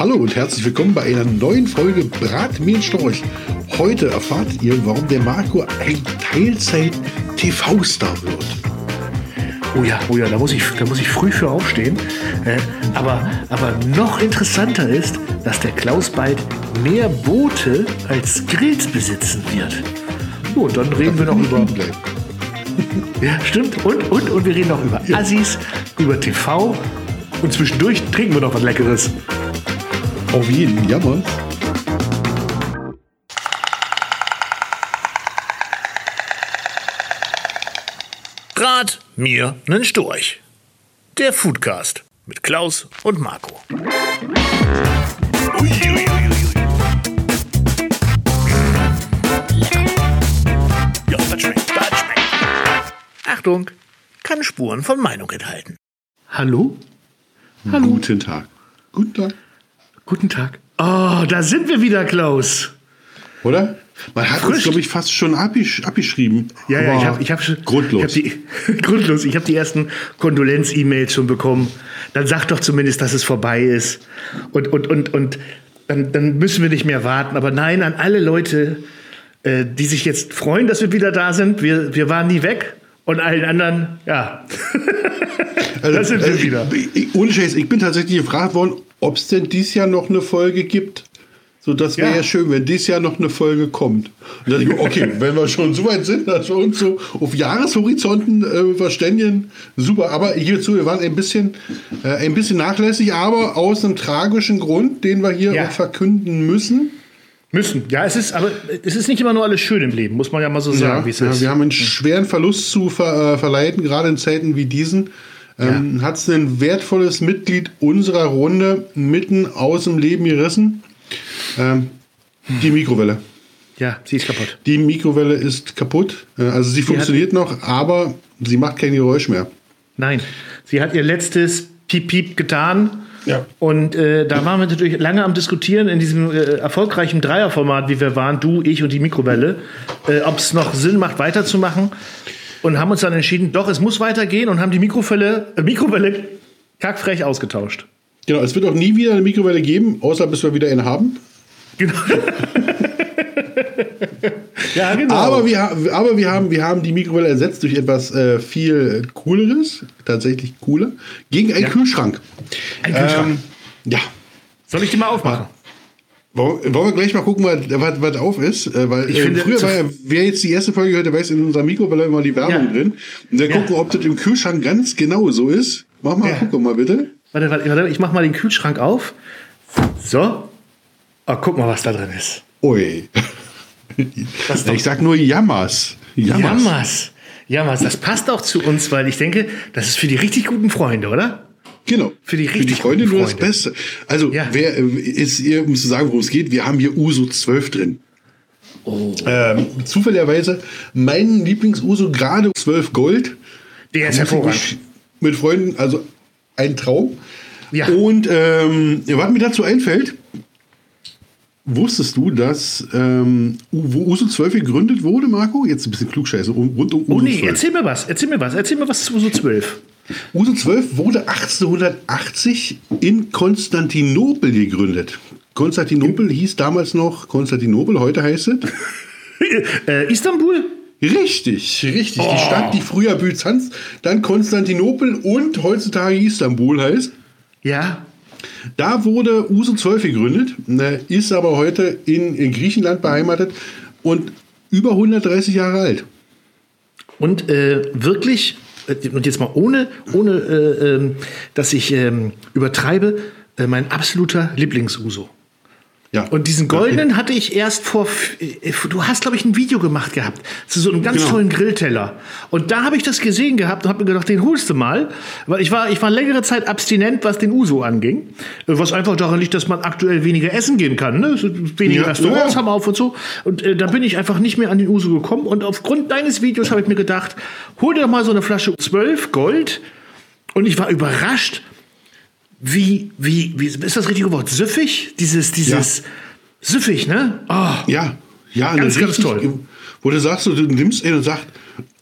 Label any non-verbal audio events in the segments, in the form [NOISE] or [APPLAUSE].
Hallo und herzlich willkommen bei einer neuen Folge Bratmehlstorch. Heute erfahrt ihr, warum der Marco ein Teilzeit-TV-Star wird. Oh ja, oh ja, da muss ich, da muss ich früh für aufstehen. Äh, aber, aber noch interessanter ist, dass der Klaus bald mehr Boote als Grills besitzen wird. So, und dann reden wir noch über. [LAUGHS] Ja, stimmt. Und, und, und wir reden noch über Assis, über TV und zwischendurch trinken wir noch was Leckeres. Auf jeden, ja Mann. Rat mir nen Storch. Der Foodcast mit Klaus und Marco. Ui, ui, ui, ui. Ja, das schmeckt, das schmeckt. Achtung, kann Spuren von Meinung enthalten. Hallo? Hallo? Guten Tag. Guten Tag. Guten Tag. Oh, da sind wir wieder, Klaus. Oder? Man hat uns, Frisch. glaube ich, fast schon abgesch abgeschrieben. Ja, ja, ich habe ich hab schon. Grundlos. Ich hab die, [LAUGHS] grundlos. Ich habe die ersten Kondolenz-E-Mails schon bekommen. Dann sag doch zumindest, dass es vorbei ist. Und, und, und, und dann, dann müssen wir nicht mehr warten. Aber nein, an alle Leute, äh, die sich jetzt freuen, dass wir wieder da sind. Wir, wir waren nie weg. Und allen anderen, ja. [LAUGHS] da sind wir also, wieder. Ich, ich, ohne Scheiß, ich bin tatsächlich gefragt worden, ob es denn dieses Jahr noch eine Folge gibt. So, das wäre ja. Ja. schön, wenn dieses Jahr noch eine Folge kommt. Und dann ich, [LAUGHS] okay, wenn wir schon so weit sind, dass wir uns so auf Jahreshorizonten äh, verständigen, super. Aber ich gebe zu, wir waren ein bisschen, äh, ein bisschen nachlässig, aber aus einem tragischen Grund, den wir hier Ja. verkünden müssen. Müssen. Ja, es ist, aber es ist nicht immer nur alles schön im Leben, muss man ja mal so sagen, wie es ja, ist. wir haben einen schweren Verlust zu ver, äh, verleiten, gerade in Zeiten wie diesen. Ähm, Hat es ein wertvolles Mitglied unserer Runde mitten aus dem Leben gerissen. Ähm, die Mikrowelle. Ja, sie ist kaputt. Die Mikrowelle ist kaputt. Äh, also sie funktioniert noch, aber sie macht kein Geräusch mehr. Nein, sie hat ihr letztes Piep-Piep getan. Ja. Und äh, da waren wir natürlich lange am Diskutieren in diesem äh, erfolgreichen Dreierformat, wie wir waren, du, ich und die Mikrowelle, äh, ob es noch Sinn macht, weiterzumachen. Und haben uns dann entschieden, doch, es muss weitergehen und haben die Mikrowelle, äh, Mikrowelle kackfrech ausgetauscht. Genau, es wird auch nie wieder eine Mikrowelle geben, außer bis wir wieder eine haben. Genau. [LAUGHS] ja, genau. Aber, wir, aber wir, haben, wir haben die Mikrowelle ersetzt durch etwas äh, viel Cooleres, tatsächlich cooler, gegen einen Ja. Kühlschrank. Ein Kühlschrank. Ähm, ja. Soll ich die mal aufmachen? Wollen wollen wir gleich mal gucken, was, was, auf ist? Äh, Weil Ich äh, finde, früher war ja, wer jetzt die erste Folge hört, der weiß, in unserer Mikrowelle immer die Werbung Ja. drin. Und dann Ja. gucken, ob das im Kühlschrank ganz genau so ist. Mach mal, Ja. guck mal bitte. Warte, warte, warte, ich mach mal den Kühlschrank auf. So. Oh, guck mal, was da drin ist. Ui. Ist ich sag nur Jammers. Jammers. Jammers. Jammers, das passt auch zu uns, weil ich denke, das ist für die richtig guten Freunde, oder? Genau. Für die Für die richtig Freunde nur das. Beste. Also, Ja. wer äh, ist, ihr, um zu sagen, worum es geht, wir haben hier Uso 12 drin. Oh. Ähm, zufälligerweise mein Lieblings-Uso gerade 12 Gold. Der ist hervorragend. Mit Freunden, also ein Traum. Ja. Und ähm, was mir dazu einfällt, wusstest du, dass ähm, wo Uso 12 gegründet wurde, Marco? Jetzt ein bisschen klugscheiße, rund um Uso Oh nee, 12. erzähl mir was, erzähl mir was, erzähl mir was zu so 12. Uso 12 wurde 1880 in Konstantinopel gegründet. Konstantinopel hieß damals noch Konstantinopel, heute heißt es. [LAUGHS] Äh, Istanbul? Richtig, richtig. Oh. Die Stadt, die früher Byzanz, dann Konstantinopel und heutzutage Istanbul heißt. Ja. Da wurde Uso 12 gegründet, ne, ist aber heute in, in Griechenland beheimatet und über 130 Jahre alt. Und äh, wirklich, und jetzt mal ohne, ohne äh, ähm, dass ich ähm, übertreibe, äh, mein absoluter Lieblingsuso. Ja. Und diesen goldenen hatte ich erst vor. äh, Du hast, glaube ich, ein Video gemacht gehabt zu so einem ganz Genau. tollen Grillteller. Und da habe ich das gesehen gehabt und habe mir gedacht, den holst du mal. Weil ich war, ich war längere Zeit abstinent, was den Uso anging. Äh, Was einfach daran liegt, dass man aktuell weniger essen gehen kann. Ne? So Wenige Ja, Restaurants ja. haben auf und so. Und äh, da bin ich einfach nicht mehr an den Uso gekommen. Und aufgrund deines Videos habe ich mir gedacht, hol dir doch mal so eine Flasche 12 Gold. Und ich war überrascht, wie, wie, wie, ist das richtige Wort? Süffig? Dieses, dieses, süffig, ne? Oh, Ja, ja, Ganz, ganz toll. Wo du sagst, du nimmst ihn und sagst,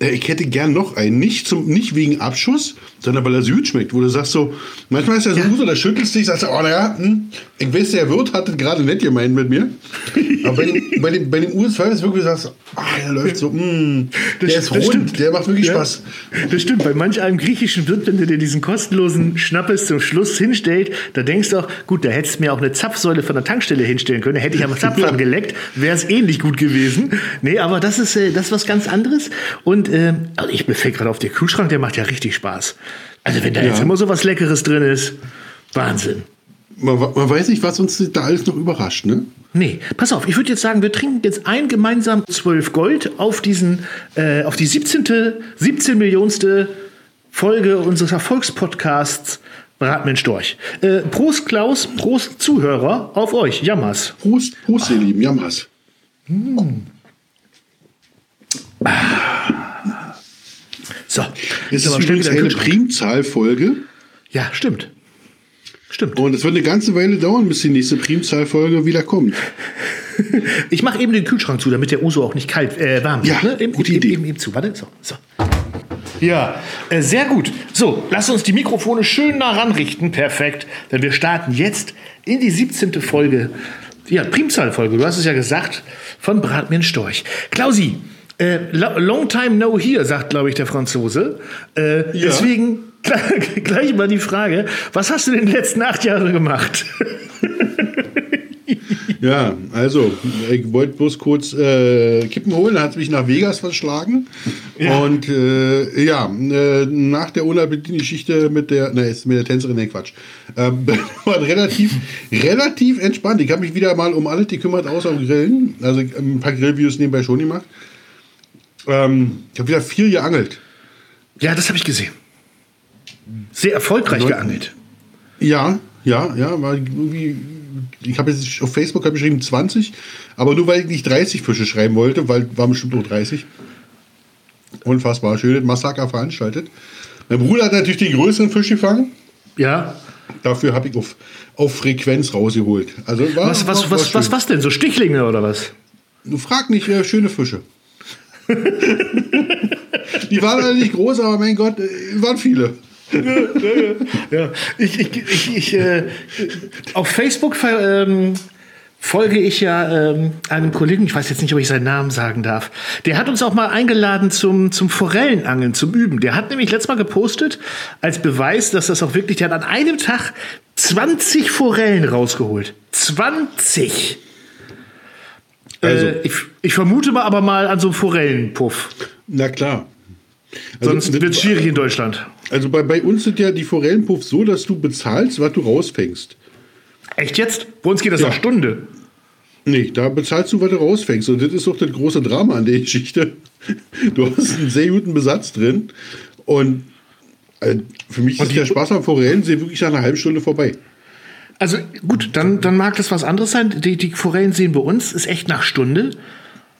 ich hätte gern noch einen. Nicht, zum, nicht wegen Abschuss, sondern weil er süd schmeckt. Wo du sagst so, manchmal ist er so gut, oder schüttelst dich, sagst du, oh naja, hm, ich weiß, der Wirt hat das gerade nett gemeint mit mir. Aber bei dem, bei dem, bei dem US2 ist wirklich, sagst ah, der läuft so, mm, der ist rund, stimmt. der macht wirklich Ja. Spaß. Das stimmt, bei manch einem griechischen Wirt, wenn du dir diesen kostenlosen Schnappes zum Schluss hinstellt, da denkst du auch, gut, da hättest du mir auch eine Zapfsäule von der Tankstelle hinstellen können, hätte ich am Zapf [LAUGHS] Ja. angeleckt, wäre es ähnlich gut gewesen. Nee, aber das ist, äh, das ist was ganz anderes. Und äh, also ich mir fällt gerade auf, der Kühlschrank, der macht ja richtig Spaß. Also wenn da jetzt Ja. immer so was Leckeres drin ist, Wahnsinn. Man, man weiß nicht, was uns da alles noch überrascht, ne? Nee, pass auf, ich würde jetzt sagen, wir trinken jetzt ein gemeinsam 12 Gold auf diesen, äh, auf die 17. 17 Millionste Folge unseres Erfolgspodcasts Bratmensch durch. Äh, Prost Klaus, Prost Zuhörer, auf euch, Jammers. Prost, Prost, ihr Lieben, Jammers. So, jetzt ist aber schnell übrigens wieder eine. Primzahlfolge. Ja, stimmt. Stimmt. Und es wird eine ganze Weile dauern, bis die nächste Primzahlfolge wieder kommt. [LAUGHS] Ich mache eben den Kühlschrank zu, damit der Uso auch nicht kalt, äh, warm wird. Ja, ne? eben, gute eben, Idee. Eben, eben zu. Warte, so. so. Ja, äh, sehr gut. So, lass uns die Mikrofone schön nah ranrichten. Perfekt. Denn wir starten jetzt in die 17. Folge. Ja, Primzahlfolge, du hast es ja gesagt, von Brat mir Storch. Klausi, äh, lo- long time no here, sagt, glaube ich, der Franzose. Äh, Ja. Deswegen [LAUGHS] gleich mal die Frage, was hast du in den letzten acht Jahren gemacht? [LAUGHS] Ja, also, ich wollte bloß kurz äh, Kippen holen, hat mich nach Vegas verschlagen. Und äh, ja, äh, nach der unerbittlichen Geschichte mit der, ne, ist mit der Tänzerin, ne, Quatsch. Ähm, [LAUGHS] war relativ, relativ entspannt. Ich habe mich wieder mal um alles gekümmert, außer um Grillen. Also ein paar Grillvideos nebenbei schon gemacht. Ähm, ich habe wieder viel geangelt. Ja, das habe ich gesehen. Sehr erfolgreich Neu- geangelt. Ja, ja, ja, war irgendwie. Ich habe jetzt auf Facebook hab geschrieben 20, aber nur weil ich nicht 30 Fische schreiben wollte, weil waren bestimmt nur 30. Unfassbar schönes Massaker veranstaltet. Mein Bruder hat natürlich den größeren Fisch gefangen. Ja. Dafür habe ich auf, auf Frequenz rausgeholt. Also war, Was, was, war, was, was, was denn? So Stichlinge oder was? Du frag nicht, äh, schöne Fische. [LAUGHS] Die waren alle nicht groß, aber mein Gott, äh, waren viele. [LAUGHS] Ja, ich, ich, ich, ich äh, auf Facebook ähm, folge ich ja ähm, einem Kollegen, ich weiß jetzt nicht, ob ich seinen Namen sagen darf. Der hat uns auch mal eingeladen zum, zum Forellenangeln, zum Üben. Der hat nämlich letztes Mal gepostet, als Beweis, dass das auch wirklich, der hat an einem Tag 20 Forellen rausgeholt. 20! Also- äh, ich, ich vermute mal aber mal an so einem Forellenpuff. Na klar. Also, Sonst wird es schwierig in Deutschland. Also bei, bei uns sind ja die Forellenpuffs so, dass du bezahlst, was du rausfängst. Echt jetzt? Bei uns geht das Ja. nach Stunde. Nee, da bezahlst du, was du rausfängst. Und das ist doch das große Drama an der Geschichte. [LAUGHS] Du hast einen sehr guten Besatz drin. Und äh, für mich ist der Spaß am Forellensee wirklich nach einer halben Stunde vorbei. Also gut, dann, dann mag das was anderes sein. Die, die Forellen sehen bei uns, ist echt nach Stunde.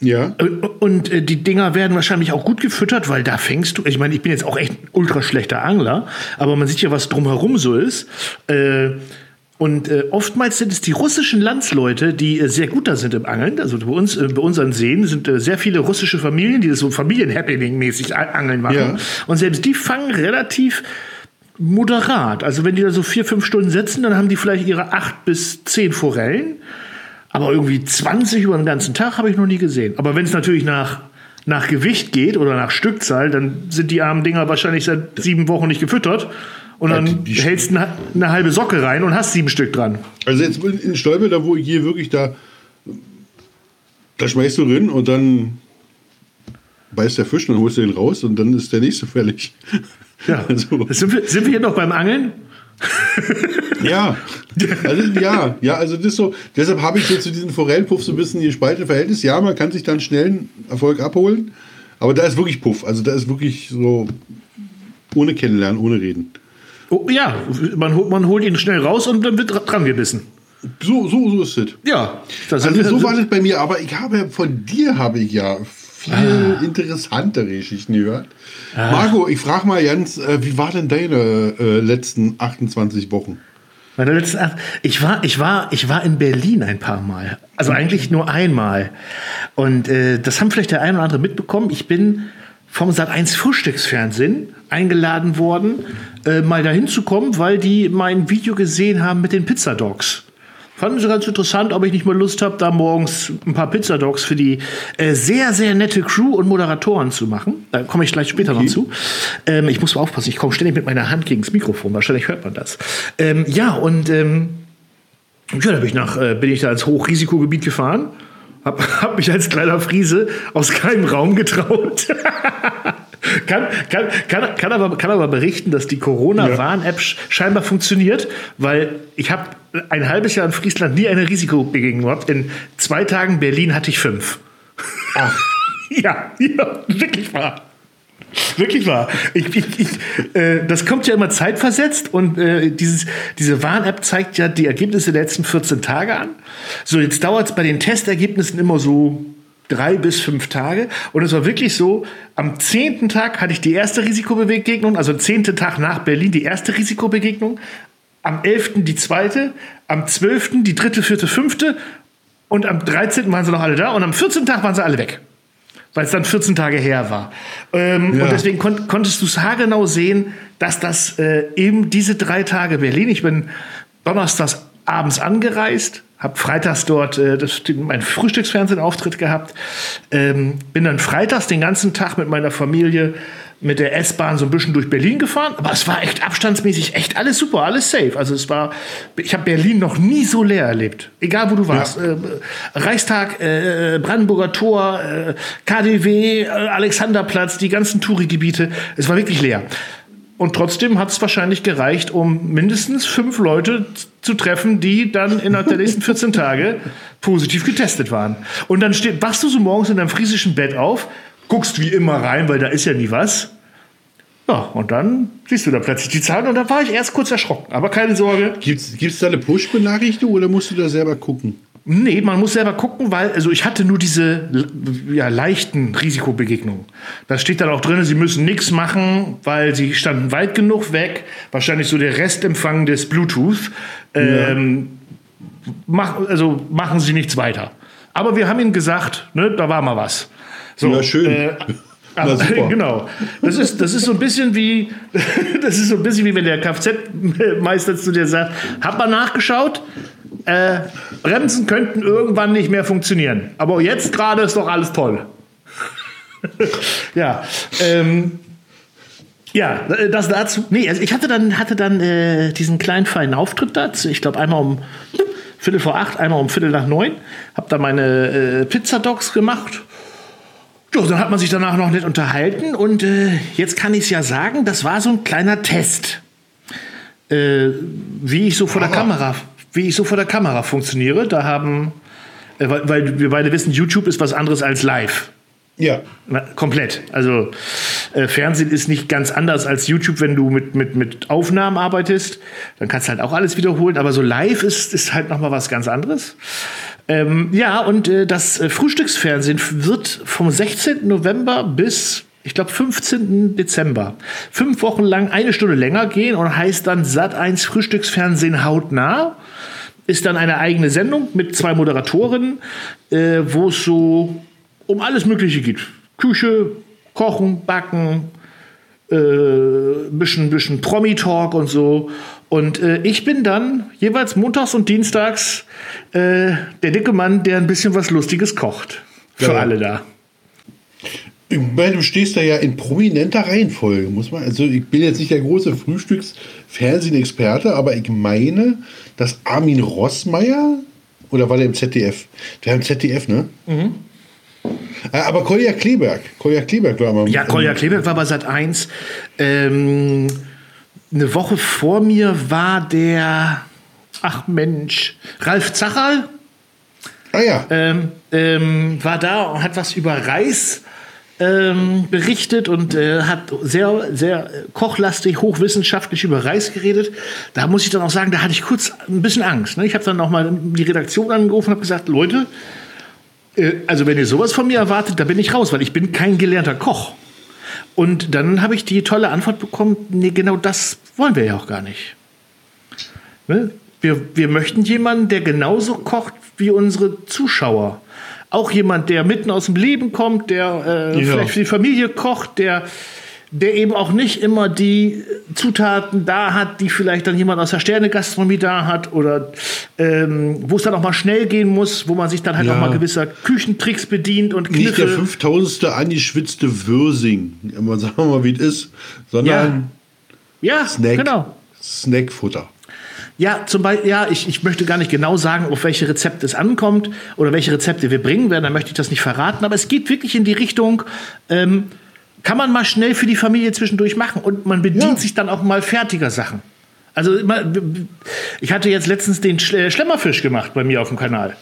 Ja. Und äh, die Dinger werden wahrscheinlich auch gut gefüttert, weil da fängst du. Ich meine, ich bin jetzt auch echt ein ultra schlechter Angler, aber man sieht ja, was drumherum so ist. Äh, und äh, oftmals sind es die russischen Landsleute, die äh, sehr gut da sind im Angeln. Also bei uns, äh, bei unseren Seen sind äh, sehr viele russische Familien, die das so Familienhappening-mäßig Angeln machen. Ja. Und selbst die fangen relativ moderat. Also wenn die da so vier, fünf Stunden sitzen, dann haben die vielleicht ihre acht bis zehn Forellen. Aber irgendwie 20 über den ganzen Tag habe ich noch nie gesehen. Aber wenn es natürlich nach, nach Gewicht geht oder nach Stückzahl, dann sind die armen Dinger wahrscheinlich seit sieben Wochen nicht gefüttert. Und dann Ja, die- die- hältst du eine, eine halbe Socke rein und hast sieben Stück dran. Also jetzt in Stolpe, da wo ich hier wirklich da, da schmeißt du drin und dann beißt der Fisch, dann holst du den raus und dann ist der nächste fällig. [LAUGHS] Ja. [LAUGHS] Also, Sind, wir, sind wir hier noch beim Angeln? [LAUGHS] ja, also, ja, ja, also das ist so, deshalb habe ich so zu diesem Forellenpuff so ein bisschen gespaltene Verhältnis. Ja, man kann sich dann schnell einen Erfolg abholen, aber da ist wirklich Puff. Also da ist wirklich so ohne Kennenlernen, ohne Reden. Oh, ja, man, hol- man holt ihn schnell raus und dann wird dra- dran gebissen. So, so, so ist es. Ja, das Also so war das bei mir, aber ich habe von dir habe ich ja viel interessantere Geschichten gehört. Marco, ich frage mal ganz, äh, wie war denn deine äh, letzten 28 Wochen? Meine letzten acht. Ich war, ich war, ich war in Berlin ein paar Mal. Also eigentlich nur einmal. Und äh, das haben vielleicht der eine oder andere mitbekommen. Ich bin vom Sat1 Frühstücksfernsehen eingeladen worden, äh, mal dahin zu kommen, weil die mein Video gesehen haben mit den Pizzadogs. Fanden sie ganz interessant, ob ich nicht mal Lust habe, da morgens ein paar Pizzadogs für die äh, sehr, sehr nette Crew und Moderatoren zu machen. Da komme ich gleich später okay. noch zu. Ähm, ich muss mal aufpassen, ich komme ständig mit meiner Hand gegen das Mikrofon. Wahrscheinlich hört man das. Ähm, ja, und ähm, ja, da bin ich, nach, äh, bin ich da ins Hochrisikogebiet gefahren. Hab, [LAUGHS] hab mich als kleiner Friese aus keinem Raum getraut. [LAUGHS] kann, kann, kann, kann, aber, kann aber berichten, dass die Corona-Warn-App scheinbar funktioniert, weil ich habe ein halbes Jahr in Friesland nie eine Risikobegegnung gehabt. In zwei Tagen Berlin hatte ich fünf. Ach. [LAUGHS] ja, ja, wirklich wahr. Wirklich wahr. Ich, ich, ich, äh, das kommt ja immer zeitversetzt und äh, dieses, diese Warn-App zeigt ja die Ergebnisse der letzten 14 Tage an. So, jetzt dauert es bei den Testergebnissen immer so drei bis fünf Tage. Und es war wirklich so, am zehnten Tag hatte ich die erste Risikobegegnung, also zehnten Tag nach Berlin die erste Risikobegegnung, am elften die zweite, am zwölften die dritte, vierte, fünfte und am 13. waren sie noch alle da und am 14. Tag waren sie alle weg. Weil es dann 14 Tage her war. Ähm, ja. Und deswegen kon konntest du es haargenau sehen, dass das äh, eben diese drei Tage Berlin, ich bin donnerstags abends angereist, habe freitags dort äh, das, meinen Frühstücksfernsehauftritt gehabt, ähm, bin dann freitags den ganzen Tag mit meiner Familie mit der S-Bahn so ein bisschen durch Berlin gefahren, aber es war echt abstandsmäßig echt alles super, alles safe. Also es war, ich habe Berlin noch nie so leer erlebt, egal wo du warst. Ja. Äh, Reichstag, äh, Brandenburger Tor, äh, KDW, äh, Alexanderplatz, die ganzen Tourigebiete, es war wirklich leer. Und trotzdem hat es wahrscheinlich gereicht, um mindestens fünf Leute zu treffen, die dann innerhalb der nächsten 14 Tage positiv getestet waren. Und dann steht, wachst du so morgens in deinem friesischen Bett auf, guckst wie immer rein, weil da ist ja nie was. Ja, und dann siehst du da plötzlich die Zahlen und da war ich erst kurz erschrocken. Aber keine Sorge. Gibt es da eine Push-Benachrichtigung oder musst du da selber gucken? Nee, man muss selber gucken, weil also ich hatte nur diese ja, leichten Risikobegegnungen. Da steht dann auch drin, sie müssen nichts machen, weil sie standen weit genug weg. Wahrscheinlich so der Restempfang des Bluetooth. Ähm, ja. mach, also machen sie nichts weiter. Aber wir haben ihnen gesagt, ne, da war mal was. So, ja, schön. Äh, [LAUGHS] aber, [LAUGHS] genau. Das ist, das ist so ein bisschen wie, [LAUGHS] das ist so ein bisschen wie wenn der Kfz-Meister zu dir sagt, hat man nachgeschaut? Äh, Bremsen könnten irgendwann nicht mehr funktionieren. Aber jetzt gerade ist doch alles toll. [LAUGHS] ja. Ähm, ja, das dazu. Nee, also ich hatte dann, hatte dann äh, diesen kleinen feinen Auftritt dazu. Ich glaube, einmal um Viertel vor acht, einmal um Viertel nach neun. Hab da meine äh, Pizzadogs gemacht. Ja, dann hat man sich danach noch nicht unterhalten. Und äh, jetzt kann ich es ja sagen, das war so ein kleiner Test. Äh, wie ich so vor der Kamera wie ich so vor der Kamera funktioniere. Da haben, äh, weil, weil, wir beide wissen, YouTube ist was anderes als live. Ja. Komplett. Also äh, Fernsehen ist nicht ganz anders als YouTube, wenn du mit, mit, mit Aufnahmen arbeitest. Dann kannst du halt auch alles wiederholen. Aber so live ist, ist halt nochmal was ganz anderes. Ähm, ja, und äh, das äh, Frühstücksfernsehen wird vom 16. November bis ich glaube, 15. Dezember. Fünf Wochen lang eine Stunde länger gehen und heißt dann Sat 1 Frühstücksfernsehen hautnah ist dann eine eigene Sendung mit zwei Moderatorinnen, äh, wo es so um alles Mögliche geht. Küche, Kochen, Backen, äh, bisschen, bisschen Promi-Talk und so. Und äh, ich bin dann jeweils montags und dienstags äh, der dicke Mann, der ein bisschen was Lustiges kocht. Für ja. alle da. Ich meine, du stehst da ja in prominenter Reihenfolge, muss man. Also ich bin jetzt nicht der große Frühstücks-Fernsehen-Experte, aber ich meine, dass Armin Rossmeier oder war der im ZDF? Der im ZDF, ne? Mhm. Äh, aber Kolja Kleberg, Kolja Kleberg war mal. Ja, Kolja Kleberg war bei Sat 1. Ähm, eine Woche vor mir war der, ach Mensch, Ralf Zacherl. Ah ja. Ähm, ähm, war da und hat was über Reis ähm, berichtet und äh, hat sehr, sehr kochlastig, hochwissenschaftlich über Reis geredet. Da muss ich dann auch sagen, da hatte ich kurz ein bisschen Angst. Ne? Ich habe dann noch mal die Redaktion angerufen und habe gesagt, Leute, äh, also wenn ihr sowas von mir erwartet, da bin ich raus, weil ich bin kein gelernter Koch. Und dann habe ich die tolle Antwort bekommen, nee, genau das wollen wir ja auch gar nicht. Ne? Wir, wir möchten jemanden, der genauso kocht wie unsere Zuschauer. Auch jemand, der mitten aus dem Leben kommt, der äh, Ja. vielleicht für die Familie kocht, der, der eben auch nicht immer die Zutaten da hat, die vielleicht dann jemand aus der Sternegastronomie da hat oder ähm, wo es dann auch mal schnell gehen muss, wo man sich dann halt Ja. auch mal gewisser Küchentricks bedient und Nicht der Kniffe. 5000. angeschwitzte Würsing, immer sagen wir mal, wie es ist, sondern Ja, Snack. genau. Snackfutter. Ja, zum Beispiel, ja, ich, ich möchte gar nicht genau sagen, auf welche Rezepte es ankommt oder welche Rezepte wir bringen werden, dann möchte ich das nicht verraten, aber es geht wirklich in die Richtung, ähm, kann man mal schnell für die Familie zwischendurch machen und man bedient Ja. sich dann auch mal fertiger Sachen. Also ich hatte jetzt letztens den Schle- Schlemmerfisch gemacht bei mir auf dem Kanal.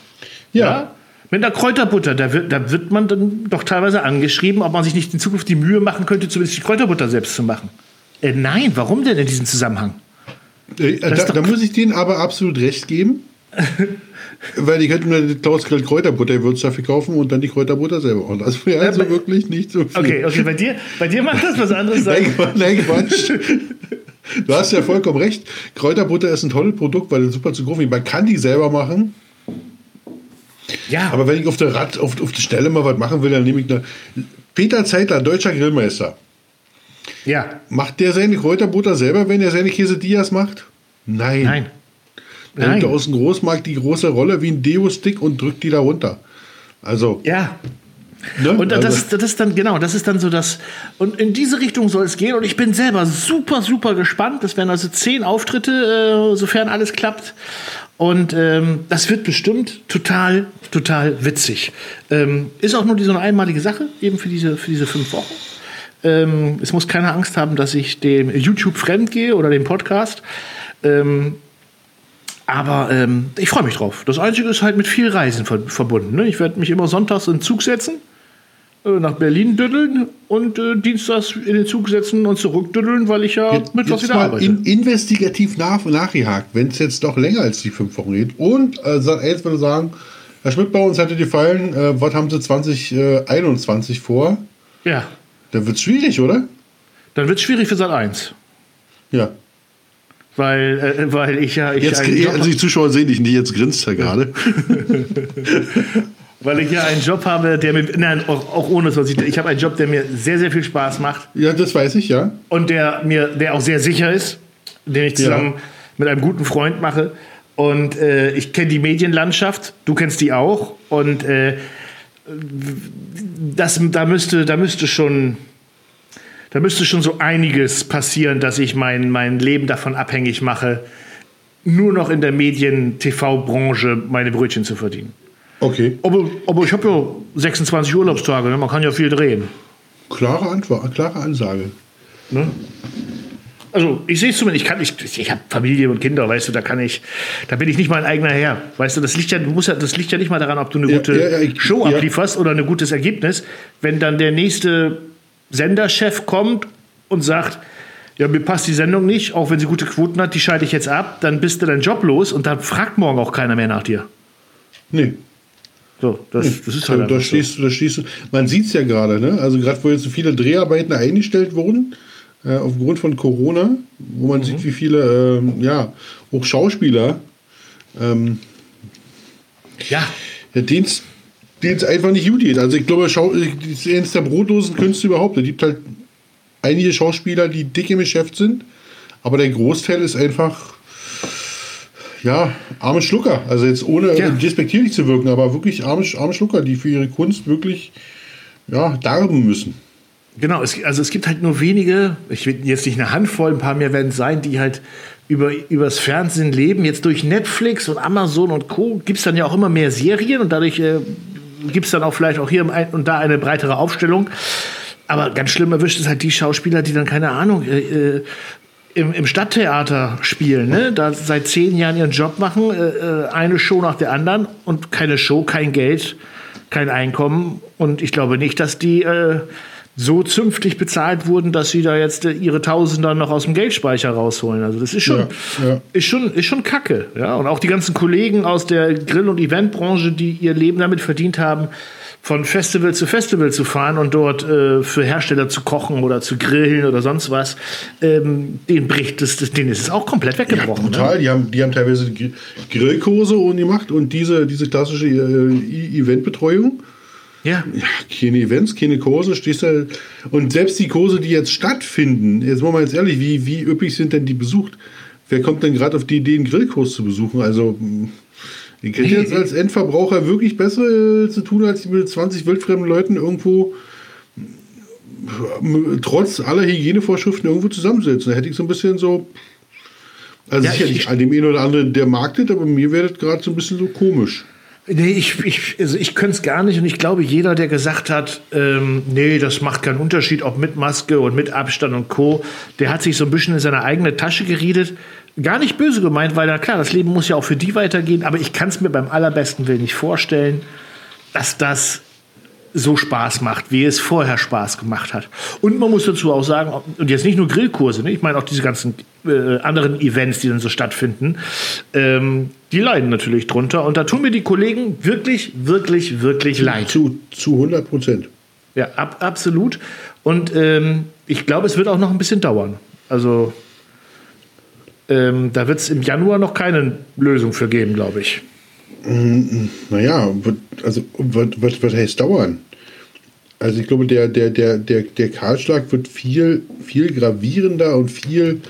Ja. Mit einer Kräuterbutter, da wird, da wird man dann doch teilweise angeschrieben, ob man sich nicht in Zukunft die Mühe machen könnte, zumindest die Kräuterbutter selbst zu machen. Äh, nein, warum denn in diesem Zusammenhang? Äh, Da, da muss ich denen aber absolut recht geben. [LAUGHS] Weil die könnten nur die Klaus Grill Kräuterbutter würdest dafür kaufen und dann die Kräuterbutter selber machen. Das wäre also aber- wirklich nicht so viel. Okay, okay, bei dir, bei dir macht das was anderes sein. Nein, Quatsch, nein, Quatsch. [LAUGHS] Du hast ja vollkommen recht. Kräuterbutter ist ein tolles Produkt, weil es super zu kaufen ist. Man kann die selber machen. Ja, Aber wenn ich auf der Rad, auf, auf der Stelle mal was machen will, dann nehme ich eine. Peter Zeitler, deutscher Grillmeister. Ja, Macht der seine Kräuterbutter selber, wenn er seine Quesadillas macht? Nein. nein. Er nimmt aus dem Großmarkt die große Rolle wie ein Deo-Stick und drückt die da runter. Also, Ja, ne? und das, also, ist- das ist dann, genau, das ist dann so das. Und in diese Richtung soll es gehen. Und ich bin selber super, super gespannt. Das werden also zehn Auftritte, äh, sofern alles klappt. Und ähm, das wird bestimmt total, total witzig. Ähm, ist auch nur die, so eine einmalige Sache, eben für diese, für diese fünf Wochen. Ähm, es muss keine Angst haben, dass ich dem YouTube fremd gehe oder dem Podcast. Ähm, aber ähm, ich freue mich drauf. Das Einzige ist halt mit viel Reisen ver verbunden. Ne? Ich werde mich immer sonntags in den Zug setzen, äh, nach Berlin düddeln und äh, dienstags in den Zug setzen und zurückdüddeln, weil ich ja jetzt, mittwochs jetzt wieder mal arbeite. in, investigativ nach, nachgehakt, wenn es jetzt doch länger als die fünf Wochen geht. Und äh, 1 würde sagen, Herr Schmidt, bei uns hatte gefallen, äh, was haben Sie 2021 vor? ja, Dann wird es schwierig, oder? dann wird es schwierig für Sat 1. Ja. Weil, äh, weil ich ja. Ich Jetzt, also die Zuschauer sehen dich nicht, jetzt grinst er gerade. [LAUGHS] weil ich ja einen Job habe, der mir. Nein, auch, auch ohne das, was ich. Ich habe einen Job, der mir sehr, sehr viel Spaß macht. Ja, das weiß ich, ja. und der mir, der auch sehr sicher ist, den ich zusammen Ja. mit einem guten Freund mache. Und äh, ich kenne die Medienlandschaft, du kennst die auch. Und äh, das, da müsste, da müsste schon, da müsste schon so einiges passieren, dass ich mein, mein Leben davon abhängig mache, nur noch in der Medien-TV-Branche meine Brötchen zu verdienen. Okay. Aber, aber ich habe ja 26 Urlaubstage, ne? man kann ja viel drehen. Klare Antwort, klare Ansage. Ne? Also ich sehe es zumindest, ich kann, ich, ich habe Familie und Kinder, weißt du, da kann ich, da bin ich nicht mein eigener Herr. Weißt du, das liegt ja, du musst ja, das liegt ja nicht mal daran, ob du eine Ja, gute ja, ich- Show ablieferst oder ein gutes Ergebnis. Wenn dann der nächste Senderchef kommt und sagt, ja, mir passt die Sendung nicht, auch wenn sie gute Quoten hat, die schalte ich jetzt ab, dann bist du deinen Job los und dann fragt morgen auch keiner mehr nach dir. Nee. So, das, das ist Da, halt da, einfach so. stehst du, da stehst du. Man sieht es ja gerade, ne? Also gerade wo jetzt so viele Dreharbeiten eingestellt wurden, äh, aufgrund von Corona, wo Mhm. man sieht, wie viele, ähm, ja, auch Schauspieler, ähm, Ja, ja, denen es einfach nicht gut geht. Also ich glaube, Schau das ist eines der brotlosen Künste überhaupt. Es gibt halt einige Schauspieler, die dick im Geschäft sind, aber der Großteil ist einfach, ja, arme Schlucker. Also jetzt ohne Ja. despektierlich zu wirken, aber wirklich arme, arme Schlucker, die für ihre Kunst wirklich, ja, darben müssen. Genau, es, also es gibt halt nur wenige, ich will jetzt nicht eine Handvoll, ein paar mehr werden es sein, die halt über, übers Fernsehen leben. Jetzt durch Netflix und Amazon und Co. gibt es dann ja auch immer mehr Serien und dadurch äh, gibt es dann auch vielleicht auch hier und da eine breitere Aufstellung. Aber ganz schlimm erwischt es halt die Schauspieler, die dann, keine Ahnung, äh, äh, im, im Stadttheater spielen, ne? da seit zehn Jahren ihren Job machen, äh, äh, eine Show nach der anderen und keine Show, kein Geld, kein Einkommen. Und ich glaube nicht, dass die äh, so zünftig bezahlt wurden, dass sie da jetzt äh, ihre Tausender noch aus dem Geldspeicher rausholen. Also das ist schon, ja, ja. Ist schon, ist schon Kacke. Ja? Und auch die ganzen Kollegen aus der Grill- und Eventbranche, die ihr Leben damit verdient haben, von Festival zu Festival zu fahren und dort äh, für Hersteller zu kochen oder zu grillen oder sonst was, ähm, den bricht es, denen ist es auch komplett weggebrochen. Ja, total. Ne? Die, haben, die haben teilweise Grillkurse gemacht und diese, diese klassische äh, Eventbetreuung. Ja. ja. Keine Events, keine Kurse, stehst da. Und selbst die Kurse, die jetzt stattfinden, jetzt machen wir jetzt ehrlich, wie, wie üppig sind denn die besucht? Wer kommt denn gerade auf die Idee, einen Grillkurs zu besuchen? Also, ihr kennt nee, jetzt als Endverbraucher wirklich besser zu tun, als mit 20 wildfremden Leuten irgendwo trotz aller Hygienevorschriften irgendwo zusammensetzen. Da hätte ich so ein bisschen so. Also ja, sicherlich an dem einen oder anderen, der marktet, aber mir wäre das gerade so ein bisschen so komisch. Nee, ich, ich, also ich könnte es gar nicht und ich glaube, jeder, der gesagt hat, ähm, nee, das macht keinen Unterschied, ob mit Maske und mit Abstand und Co., der hat sich so ein bisschen in seine eigene Tasche geredet. Gar nicht böse gemeint, weil na klar, das Leben muss ja auch für die weitergehen, aber ich kann es mir beim allerbesten Willen nicht vorstellen, dass das so Spaß macht, wie es vorher Spaß gemacht hat. Und man muss dazu auch sagen, und jetzt nicht nur Grillkurse, ne? ich meine auch diese ganzen äh, anderen Events, die dann so stattfinden, ähm, die leiden natürlich drunter. Und da tun mir die Kollegen wirklich, wirklich, wirklich leid. Zu, zu 100 Prozent. Ja, ab, absolut. Und ähm, ich glaube, es wird auch noch ein bisschen dauern. Also ähm, da wird es im Januar noch keine Lösung für geben, glaube ich. Naja, also was, was, was heißt dauern? Also ich glaube, der, der, der, der, der Kahlschlag wird viel, viel gravierender und viel,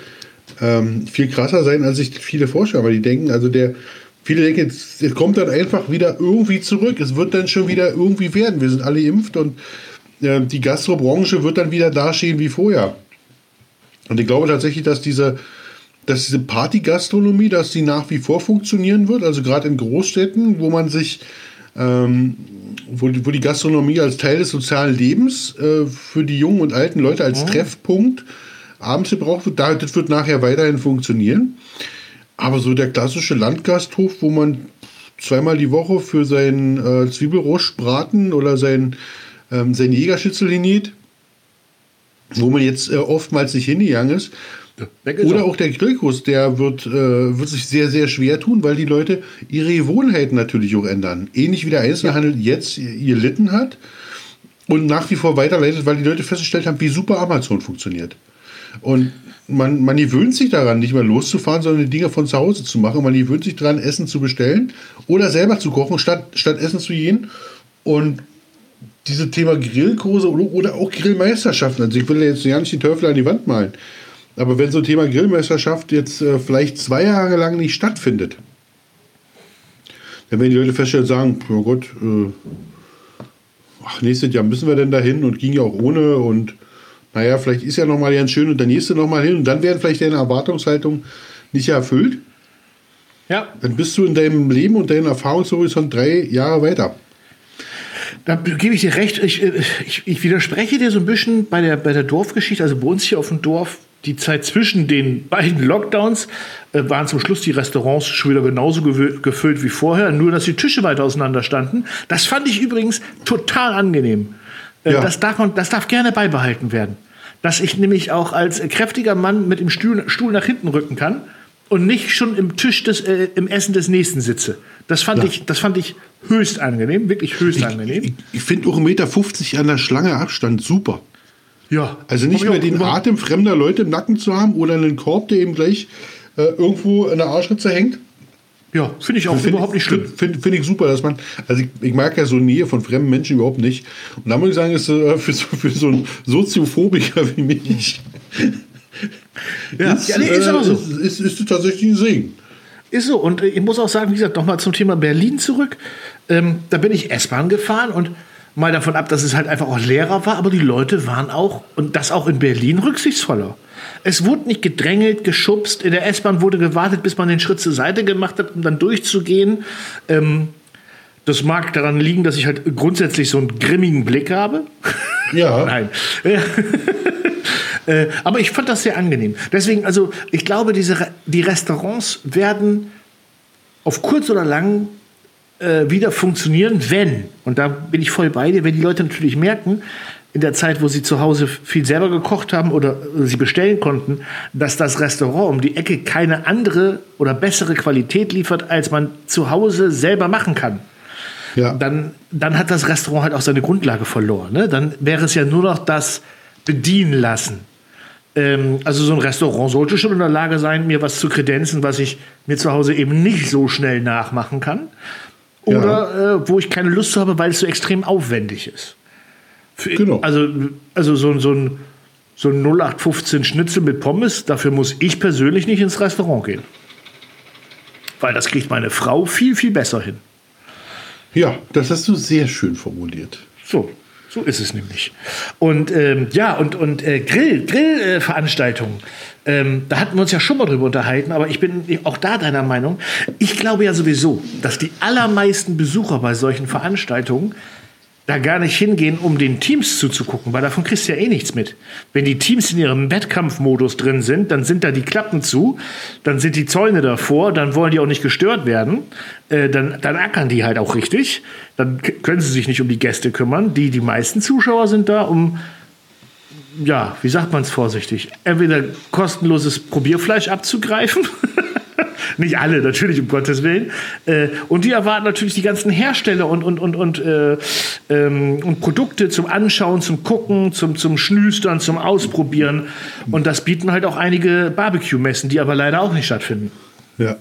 ähm, viel krasser sein, als sich viele vorstellen. Aber die denken, also der, viele denken, es, es kommt dann einfach wieder irgendwie zurück. Es wird dann schon wieder irgendwie werden. Wir sind alle impft und äh, die Gastrobranche wird dann wieder dastehen wie vorher. Und ich glaube tatsächlich, dass diese, dass diese Partygastronomie, dass die nach wie vor funktionieren wird. Also gerade in Großstädten, wo man sich ähm, wo, wo die Gastronomie als Teil des sozialen Lebens äh, für die jungen und alten Leute als ja. Treffpunkt abends gebraucht wird, da, das wird nachher weiterhin funktionieren. Aber so der klassische Landgasthof, wo man zweimal die Woche für seinen äh, Zwiebelrostbraten oder sein, ähm, sein Jägerschitzel hiniert, wo man jetzt äh, oftmals nicht hingegangen ist, oder auch der Grillkurs, der wird, äh, wird sich sehr, sehr schwer tun, weil die Leute ihre Gewohnheiten natürlich auch ändern. Ähnlich wie der Einzelhandel jetzt ihr Litten hat und nach wie vor weiterleitet, weil die Leute festgestellt haben, wie super Amazon funktioniert. Und man, man gewöhnt sich daran, nicht mehr loszufahren, sondern die Dinge von zu Hause zu machen. Man gewöhnt sich daran, Essen zu bestellen oder selber zu kochen, statt, statt Essen zu gehen. Und dieses Thema Grillkurse oder, oder auch Grillmeisterschaften, also ich will jetzt ja nicht den Teufel an die Wand malen, aber wenn so ein Thema Grillmeisterschaft jetzt äh, vielleicht zwei Jahre lang nicht stattfindet, dann werden die Leute feststellen und sagen, oh Gott, äh, ach, nächstes Jahr müssen wir denn dahin und ging ja auch ohne und naja, vielleicht ist ja nochmal ganz schön und der nächste nochmal hin und dann werden vielleicht deine Erwartungshaltung nicht erfüllt. Ja. Dann bist du in deinem Leben und deinem Erfahrungshorizont drei Jahre weiter. Da gebe ich dir recht. Ich, äh, ich, ich, widerspreche dir so ein bisschen bei der, bei der Dorfgeschichte. Also bei uns hier auf dem Dorf die Zeit zwischen den beiden Lockdowns äh, waren zum Schluss die Restaurants schon wieder genauso gefüllt wie vorher, nur dass die Tische weiter auseinander standen. Das fand ich übrigens total angenehm. Äh, ja. das, darf, das darf gerne beibehalten werden. Dass ich nämlich auch als kräftiger Mann mit dem Stuhl, Stuhl nach hinten rücken kann und nicht schon im Tisch des, äh, im Essen des Nächsten sitze. Das fand, ja. ich, das fand ich höchst angenehm, wirklich höchst ich, angenehm. Ich, ich finde auch 1,50 Meter an der Schlange Abstand super. Ja. Also nicht mehr den Atem fremder Leute im Nacken zu haben oder einen Korb, der eben gleich äh, irgendwo in der Arschritze hängt. Ja, finde ich auch find überhaupt nicht schlimm. Finde find ich super, dass man, also ich, ich, mag ja so Nähe von fremden Menschen überhaupt nicht. Und da muss ich sagen, ist äh, für, so, für so einen Soziophobiker wie mich. ja, [LAUGHS] ist, ja, nee, ist aber so. Äh, ist, ist, ist tatsächlich ein Segen. Ist so. Und äh, ich muss auch sagen, wie gesagt, nochmal zum Thema Berlin zurück. Ähm, da bin ich S-Bahn gefahren und Mal davon ab, dass es halt einfach auch leerer war, aber die Leute waren auch, und das auch in Berlin, rücksichtsvoller. Es wurde nicht gedrängelt, geschubst. In der S-Bahn wurde gewartet, bis man den Schritt zur Seite gemacht hat, um dann durchzugehen. Ähm, das mag daran liegen, dass ich halt grundsätzlich so einen grimmigen Blick habe. Ja. [LAUGHS] Nein. [LAUGHS] äh, aber ich fand das sehr angenehm. Deswegen, also ich glaube, diese, die Restaurants werden auf kurz oder lang äh, wieder funktionieren, wenn, und da bin ich voll bei dir, wenn die Leute natürlich merken, in der Zeit, wo sie zu Hause viel selber gekocht haben oder sie bestellen konnten, dass das Restaurant um die Ecke keine andere oder bessere Qualität liefert, als man zu Hause selber machen kann. Ja. Dann, dann hat das Restaurant halt auch seine Grundlage verloren. Ne? Dann wäre es ja nur noch das Bedienen lassen. Ähm, also so ein Restaurant sollte schon in der Lage sein, mir was zu kredenzen, was ich mir zu Hause eben nicht so schnell nachmachen kann. Oder äh, wo ich keine Lust habe, weil es so extrem aufwendig ist. Für, genau. Also, also so, so ein, so ein 0815 Schnitzel mit Pommes, dafür muss ich persönlich nicht ins Restaurant gehen. Weil das kriegt meine Frau viel, viel besser hin. Ja, das hast du sehr schön formuliert. So, so ist es nämlich. Und ähm, ja, und, und äh, Grill, Grillveranstaltungen. Äh, ähm, da hatten wir uns ja schon mal drüber unterhalten, aber ich bin auch da deiner Meinung. Ich glaube ja sowieso, dass die allermeisten Besucher bei solchen Veranstaltungen da gar nicht hingehen, um den Teams zuzugucken, weil davon kriegst du ja eh nichts mit. Wenn die Teams in ihrem Wettkampfmodus drin sind, dann sind da die Klappen zu, dann sind die Zäune davor, dann wollen die auch nicht gestört werden, äh, dann, dann ackern die halt auch richtig, dann können sie sich nicht um die Gäste kümmern. Die, die meisten Zuschauer sind da, um, ja, wie sagt man es vorsichtig, entweder kostenloses Probierfleisch abzugreifen [LAUGHS] Nicht alle, natürlich, um Gottes Willen. Äh, und die erwarten natürlich die ganzen Hersteller und, und, und, und, äh, ähm, und Produkte zum Anschauen, zum Gucken, zum, zum Schnüstern, zum Ausprobieren. Und das bieten halt auch einige Barbecue-Messen, die aber leider auch nicht stattfinden. Ja.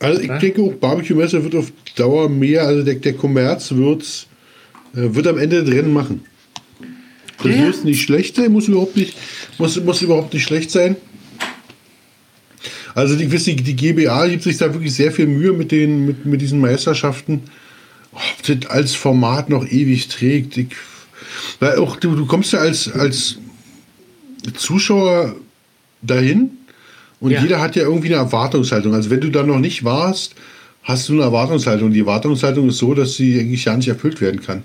Also ich denke auch, Barbecue-Messe wird auf Dauer mehr, also der, der Kommerz wird's, äh, wird am Ende drin machen. Das ja. muss nicht schlecht sein, muss überhaupt nicht, muss, muss überhaupt nicht schlecht sein. Also die, die, die GBA gibt sich da wirklich sehr viel Mühe mit, den, mit, mit diesen Meisterschaften. Ob das als Format noch ewig trägt. Ich, weil auch du, du kommst ja als, als Zuschauer dahin und ja. jeder hat ja irgendwie eine Erwartungshaltung. Also wenn du da noch nicht warst, hast du eine Erwartungshaltung. Die Erwartungshaltung ist so, dass sie eigentlich ja nicht erfüllt werden kann.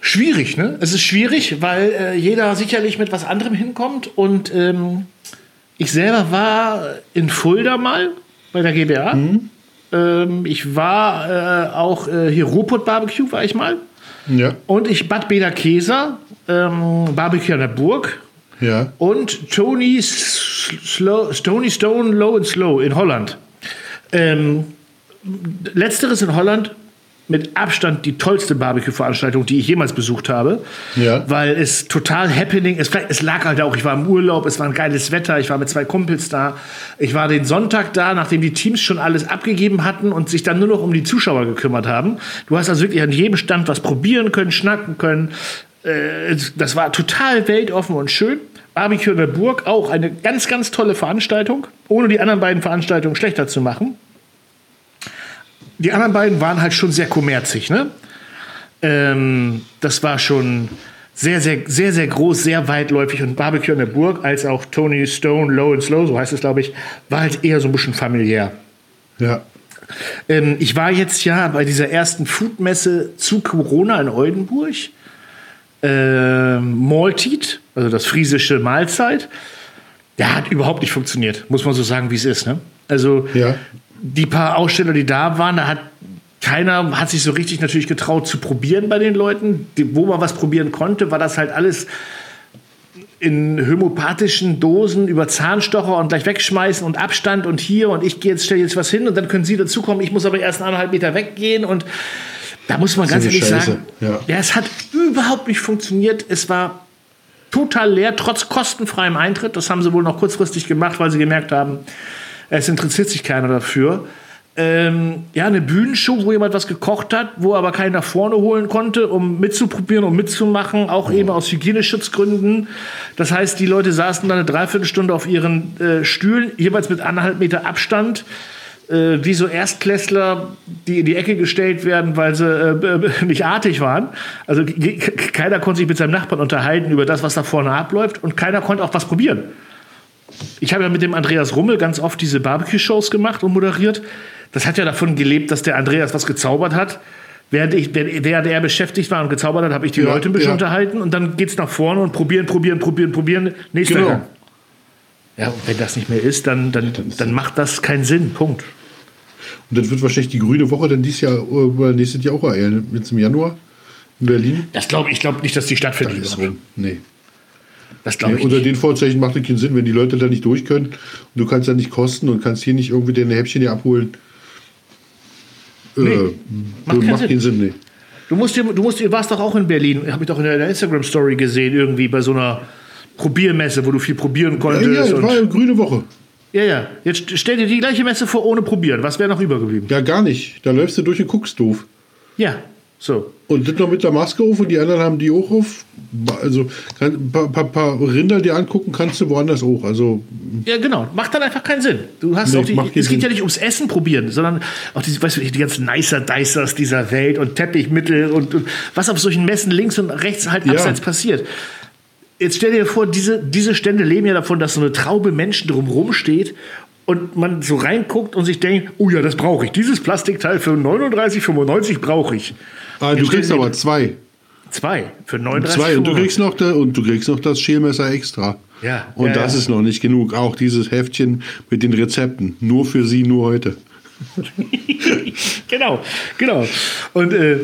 Schwierig, ne? Es ist schwierig, weil äh, jeder sicherlich mit was anderem hinkommt und ähm, ich selber war in Fulda mal bei der GBA. Mhm. Ähm, ich war äh, auch äh, hier Ruhrpott Barbecue, war ich mal. Ja. Und ich Bad Beda Käser, ähm, Barbecue an der Burg. Ja. Und Tony, Slow, Tony Stone Low and Slow in Holland. Ähm, letzteres in Holland mit Abstand die tollste Barbecue-Veranstaltung, die ich jemals besucht habe. Ja. Weil es total happening ist. Es lag halt auch, ich war im Urlaub, es war ein geiles Wetter, ich war mit zwei Kumpels da. Ich war den Sonntag da, nachdem die Teams schon alles abgegeben hatten und sich dann nur noch um die Zuschauer gekümmert haben. Du hast also wirklich an jedem Stand was probieren können, schnacken können. Äh, das war total weltoffen und schön. Barbecue in der Burg auch eine ganz, ganz tolle Veranstaltung, ohne die anderen beiden Veranstaltungen schlechter zu machen die anderen beiden waren halt schon sehr kommerzig, ne? Ähm, das war schon sehr, sehr, sehr, sehr groß, sehr weitläufig und Barbecue in der Burg, als auch Tony Stone, Low and Slow, so heißt es, glaube ich, war halt eher so ein bisschen familiär. Ja. Ähm, ich war jetzt ja bei dieser ersten Foodmesse zu Corona in Oldenburg. Ähm, Maltit, also das friesische Mahlzeit. Der hat überhaupt nicht funktioniert, muss man so sagen, wie es ist. Ne? Also ja die paar Aussteller, die da waren, da hat keiner hat sich so richtig natürlich getraut zu probieren bei den Leuten. Die, wo man was probieren konnte, war das halt alles in homöopathischen Dosen über Zahnstocher und gleich wegschmeißen und Abstand und hier und ich gehe jetzt stelle jetzt was hin und dann können Sie dazukommen. Ich muss aber erst eineinhalb Meter weggehen und da muss man ganz ehrlich Scheiße. sagen, ja. ja, es hat überhaupt nicht funktioniert. Es war total leer, trotz kostenfreiem Eintritt. Das haben sie wohl noch kurzfristig gemacht, weil sie gemerkt haben, es interessiert sich keiner dafür. Ähm, ja, eine Bühnenshow, wo jemand was gekocht hat, wo aber keiner nach vorne holen konnte, um mitzuprobieren und mitzumachen, auch eben aus Hygieneschutzgründen. Das heißt, die Leute saßen dann eine Dreiviertelstunde auf ihren äh, Stühlen, jeweils mit anderthalb Meter Abstand, äh, wie so Erstklässler, die in die Ecke gestellt werden, weil sie äh, nicht artig waren. Also keiner konnte sich mit seinem Nachbarn unterhalten über das, was da vorne abläuft und keiner konnte auch was probieren ich habe ja mit dem Andreas Rummel ganz oft diese Barbecue-Shows gemacht und moderiert. Das hat ja davon gelebt, dass der Andreas was gezaubert hat. Während, ich, während er beschäftigt war und gezaubert hat, habe ich die ja, Leute ein bisschen ja. unterhalten und dann geht es nach vorne und probieren, probieren, probieren, probieren. Nächster genau. Gang. Ja, und wenn das nicht mehr ist, dann, dann, dann macht das keinen Sinn. Punkt. Und dann wird wahrscheinlich die grüne Woche dann dieses Jahr, äh, nächstes Jahr auch ereilen, jetzt im Januar. In Berlin? Das glaube ich glaube nicht, dass die stattfindet. Das ist rum. Nee. Das glaube ich unter nicht. den Vorzeichen macht es keinen Sinn, wenn die Leute da nicht durch können und du kannst ja nicht kosten und kannst hier nicht irgendwie deine Häppchen hier abholen. Nee, äh, macht macht, keinen Sinn. keinen Sinn, nee. Du musst du musst dir, warst doch auch in Berlin, habe ich doch in der Instagram Story gesehen, irgendwie bei so einer Probiermesse, wo du viel probieren Ja, konntest. ja, das und, war ja eine grüne Woche. ja, ja. Jetzt st- stell dir die gleiche Messe vor ohne probieren. Was wäre noch übergeblieben? Ja, gar nicht. Da läufst du durch und guckst doof. Ja, so. Und das noch mit der Maske auf und die anderen haben die auch auf. Also ein paar, paar, paar Rinder dir angucken kannst du woanders auch. Also Ja, genau. Macht dann einfach keinen Sinn. Du hast Nee, auch die, es geht Sinn. ja nicht ums Essen probieren, sondern auch diese, weißt du, die ganzen Nicer Dicers dieser Welt und Teppichmittel und, und was auf solchen Messen links und rechts halt Ja. abseits passiert. Jetzt stell dir vor, diese, diese Stände leben ja davon, dass so eine Traube Menschen drumherum steht und man so reinguckt und sich denkt, oh ja, das brauche ich. Dieses Plastikteil für 39,95 brauche ich. Ah, du kriegst aber zwei. Zwei für 39 Zwei und du kriegst noch da, und du kriegst noch das Schälmesser extra. Ja, Und ja, das ja. ist noch nicht genug. Auch dieses Heftchen mit den Rezepten. Nur für sie, nur heute. [LAUGHS] genau, genau. Und äh,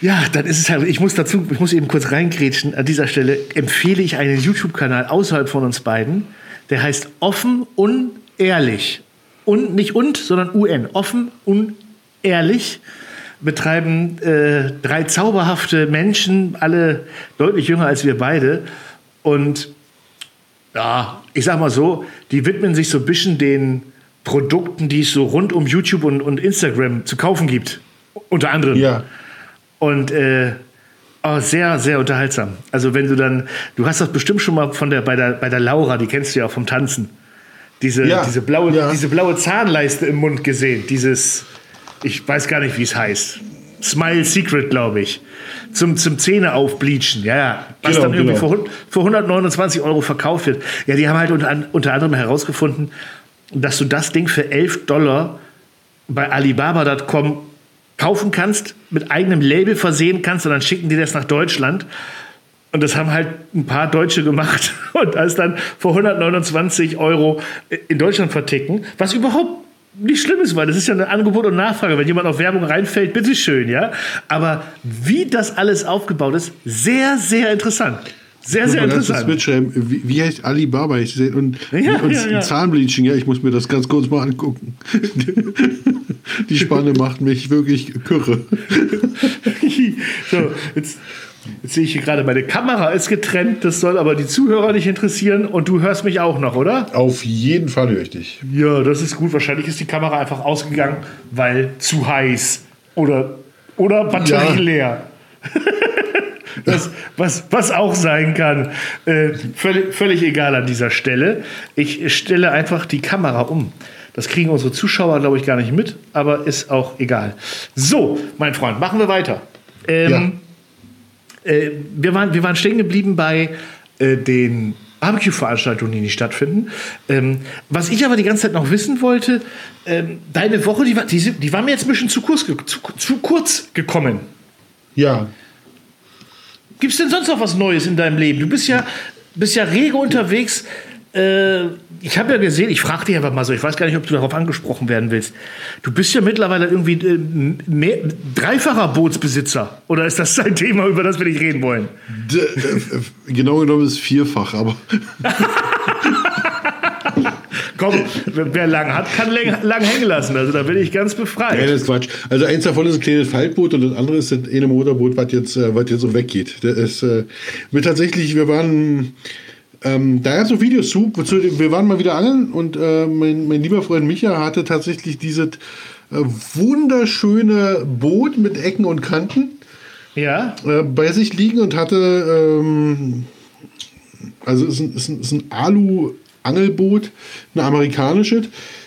ja, dann ist es halt, ich muss dazu, ich muss eben kurz reingrätschen. An dieser Stelle empfehle ich einen YouTube-Kanal außerhalb von uns beiden. Der heißt Offen Unehrlich. Und nicht und, sondern UN. Offen Unehrlich. Betreiben äh, drei zauberhafte Menschen, alle deutlich jünger als wir beide. Und ja, ich sag mal so, die widmen sich so ein bisschen den Produkten, die es so rund um YouTube und, und Instagram zu kaufen gibt. Unter anderem. Ja. Und äh, oh, sehr, sehr unterhaltsam. Also wenn du dann, du hast das bestimmt schon mal von der, bei, der, bei der Laura, die kennst du ja auch vom Tanzen. Diese, Ja, diese, blaue, ja. diese blaue Zahnleiste im Mund gesehen. Dieses, ich weiß gar nicht, wie es heißt. Smile Secret, glaube ich. Zum, zum Zähne aufbleachen, ja, ja. Was Genau, dann irgendwie genau. für, für 129 Euro verkauft wird. Ja, die haben halt unter, unter anderem herausgefunden, dass du das Ding für 11 Dollar bei Alibaba.com kaufen kannst, mit eigenem Label versehen kannst und dann schicken die das nach Deutschland. Und das haben halt ein paar Deutsche gemacht [LAUGHS] und das dann für 129 Euro in Deutschland verticken, was überhaupt nicht schlimm ist, weil das ist ja eine Angebot und Nachfrage. Wenn jemand auf Werbung reinfällt, bitteschön, ja. Aber wie das alles aufgebaut ist, sehr, sehr interessant. Sehr, sehr kann das interessant. mitschreiben. Wie, wie heißt Alibaba? Ich sehe, und Ja, und ja, ja. Zahnbleaching, ja, ich muss mir das ganz kurz mal angucken. [LAUGHS] Die Spanne macht mich wirklich kürre. [LAUGHS] so, jetzt, jetzt sehe ich hier gerade, meine Kamera ist getrennt, das soll aber die Zuhörer nicht interessieren und du hörst mich auch noch, oder? Auf jeden Fall höre ich dich. Ja, das ist gut. Wahrscheinlich ist die Kamera einfach ausgegangen, weil zu heiß oder, oder Batterie Ja. leer. [LAUGHS] Das, was, was auch sein kann. Äh, völlig, völlig egal an dieser Stelle. Ich stelle einfach die Kamera um. Das kriegen unsere Zuschauer, glaube ich, gar nicht mit, aber ist auch egal. So, mein Freund, machen wir weiter. Ähm, äh, wir, waren, wir waren stehen geblieben bei äh, den Barbecue-Veranstaltungen, die nicht stattfinden. Ähm, was ich aber die ganze Zeit noch wissen wollte, ähm, deine Woche, die war, die, die war mir jetzt ein bisschen zu kurz, zu, zu kurz gekommen. Ja. Gibt es denn sonst noch was Neues in deinem Leben? Du bist ja, bist ja rege unterwegs. Äh, ich habe ja gesehen, ich frage dich einfach mal so, ich weiß gar nicht, ob du darauf angesprochen werden willst. Du bist ja mittlerweile irgendwie äh, mehr, dreifacher Bootsbesitzer. Oder ist das ein Thema, über das wir nicht reden wollen? D äh, genau genommen ist es vierfach, aber [LAUGHS] Komm, wer lang hat, kann lang, hängen lassen. Also da bin ich ganz befreit. das ist Quatsch. Also eins davon ist ein kleines Faltboot und das andere ist das eine Motorboot, was jetzt, äh, was jetzt so weggeht. Das ist, äh, wir tatsächlich, wir waren, ähm, da gab es so Videos zu, zu, wir waren mal wieder angeln und äh, mein, mein lieber Freund Micha hatte tatsächlich dieses äh, wunderschöne Boot mit Ecken und Kanten Ja, äh, bei sich liegen und hatte, ähm, also es ist ein, ist ein, ein Alu-Angelboot, ein amerikanisches.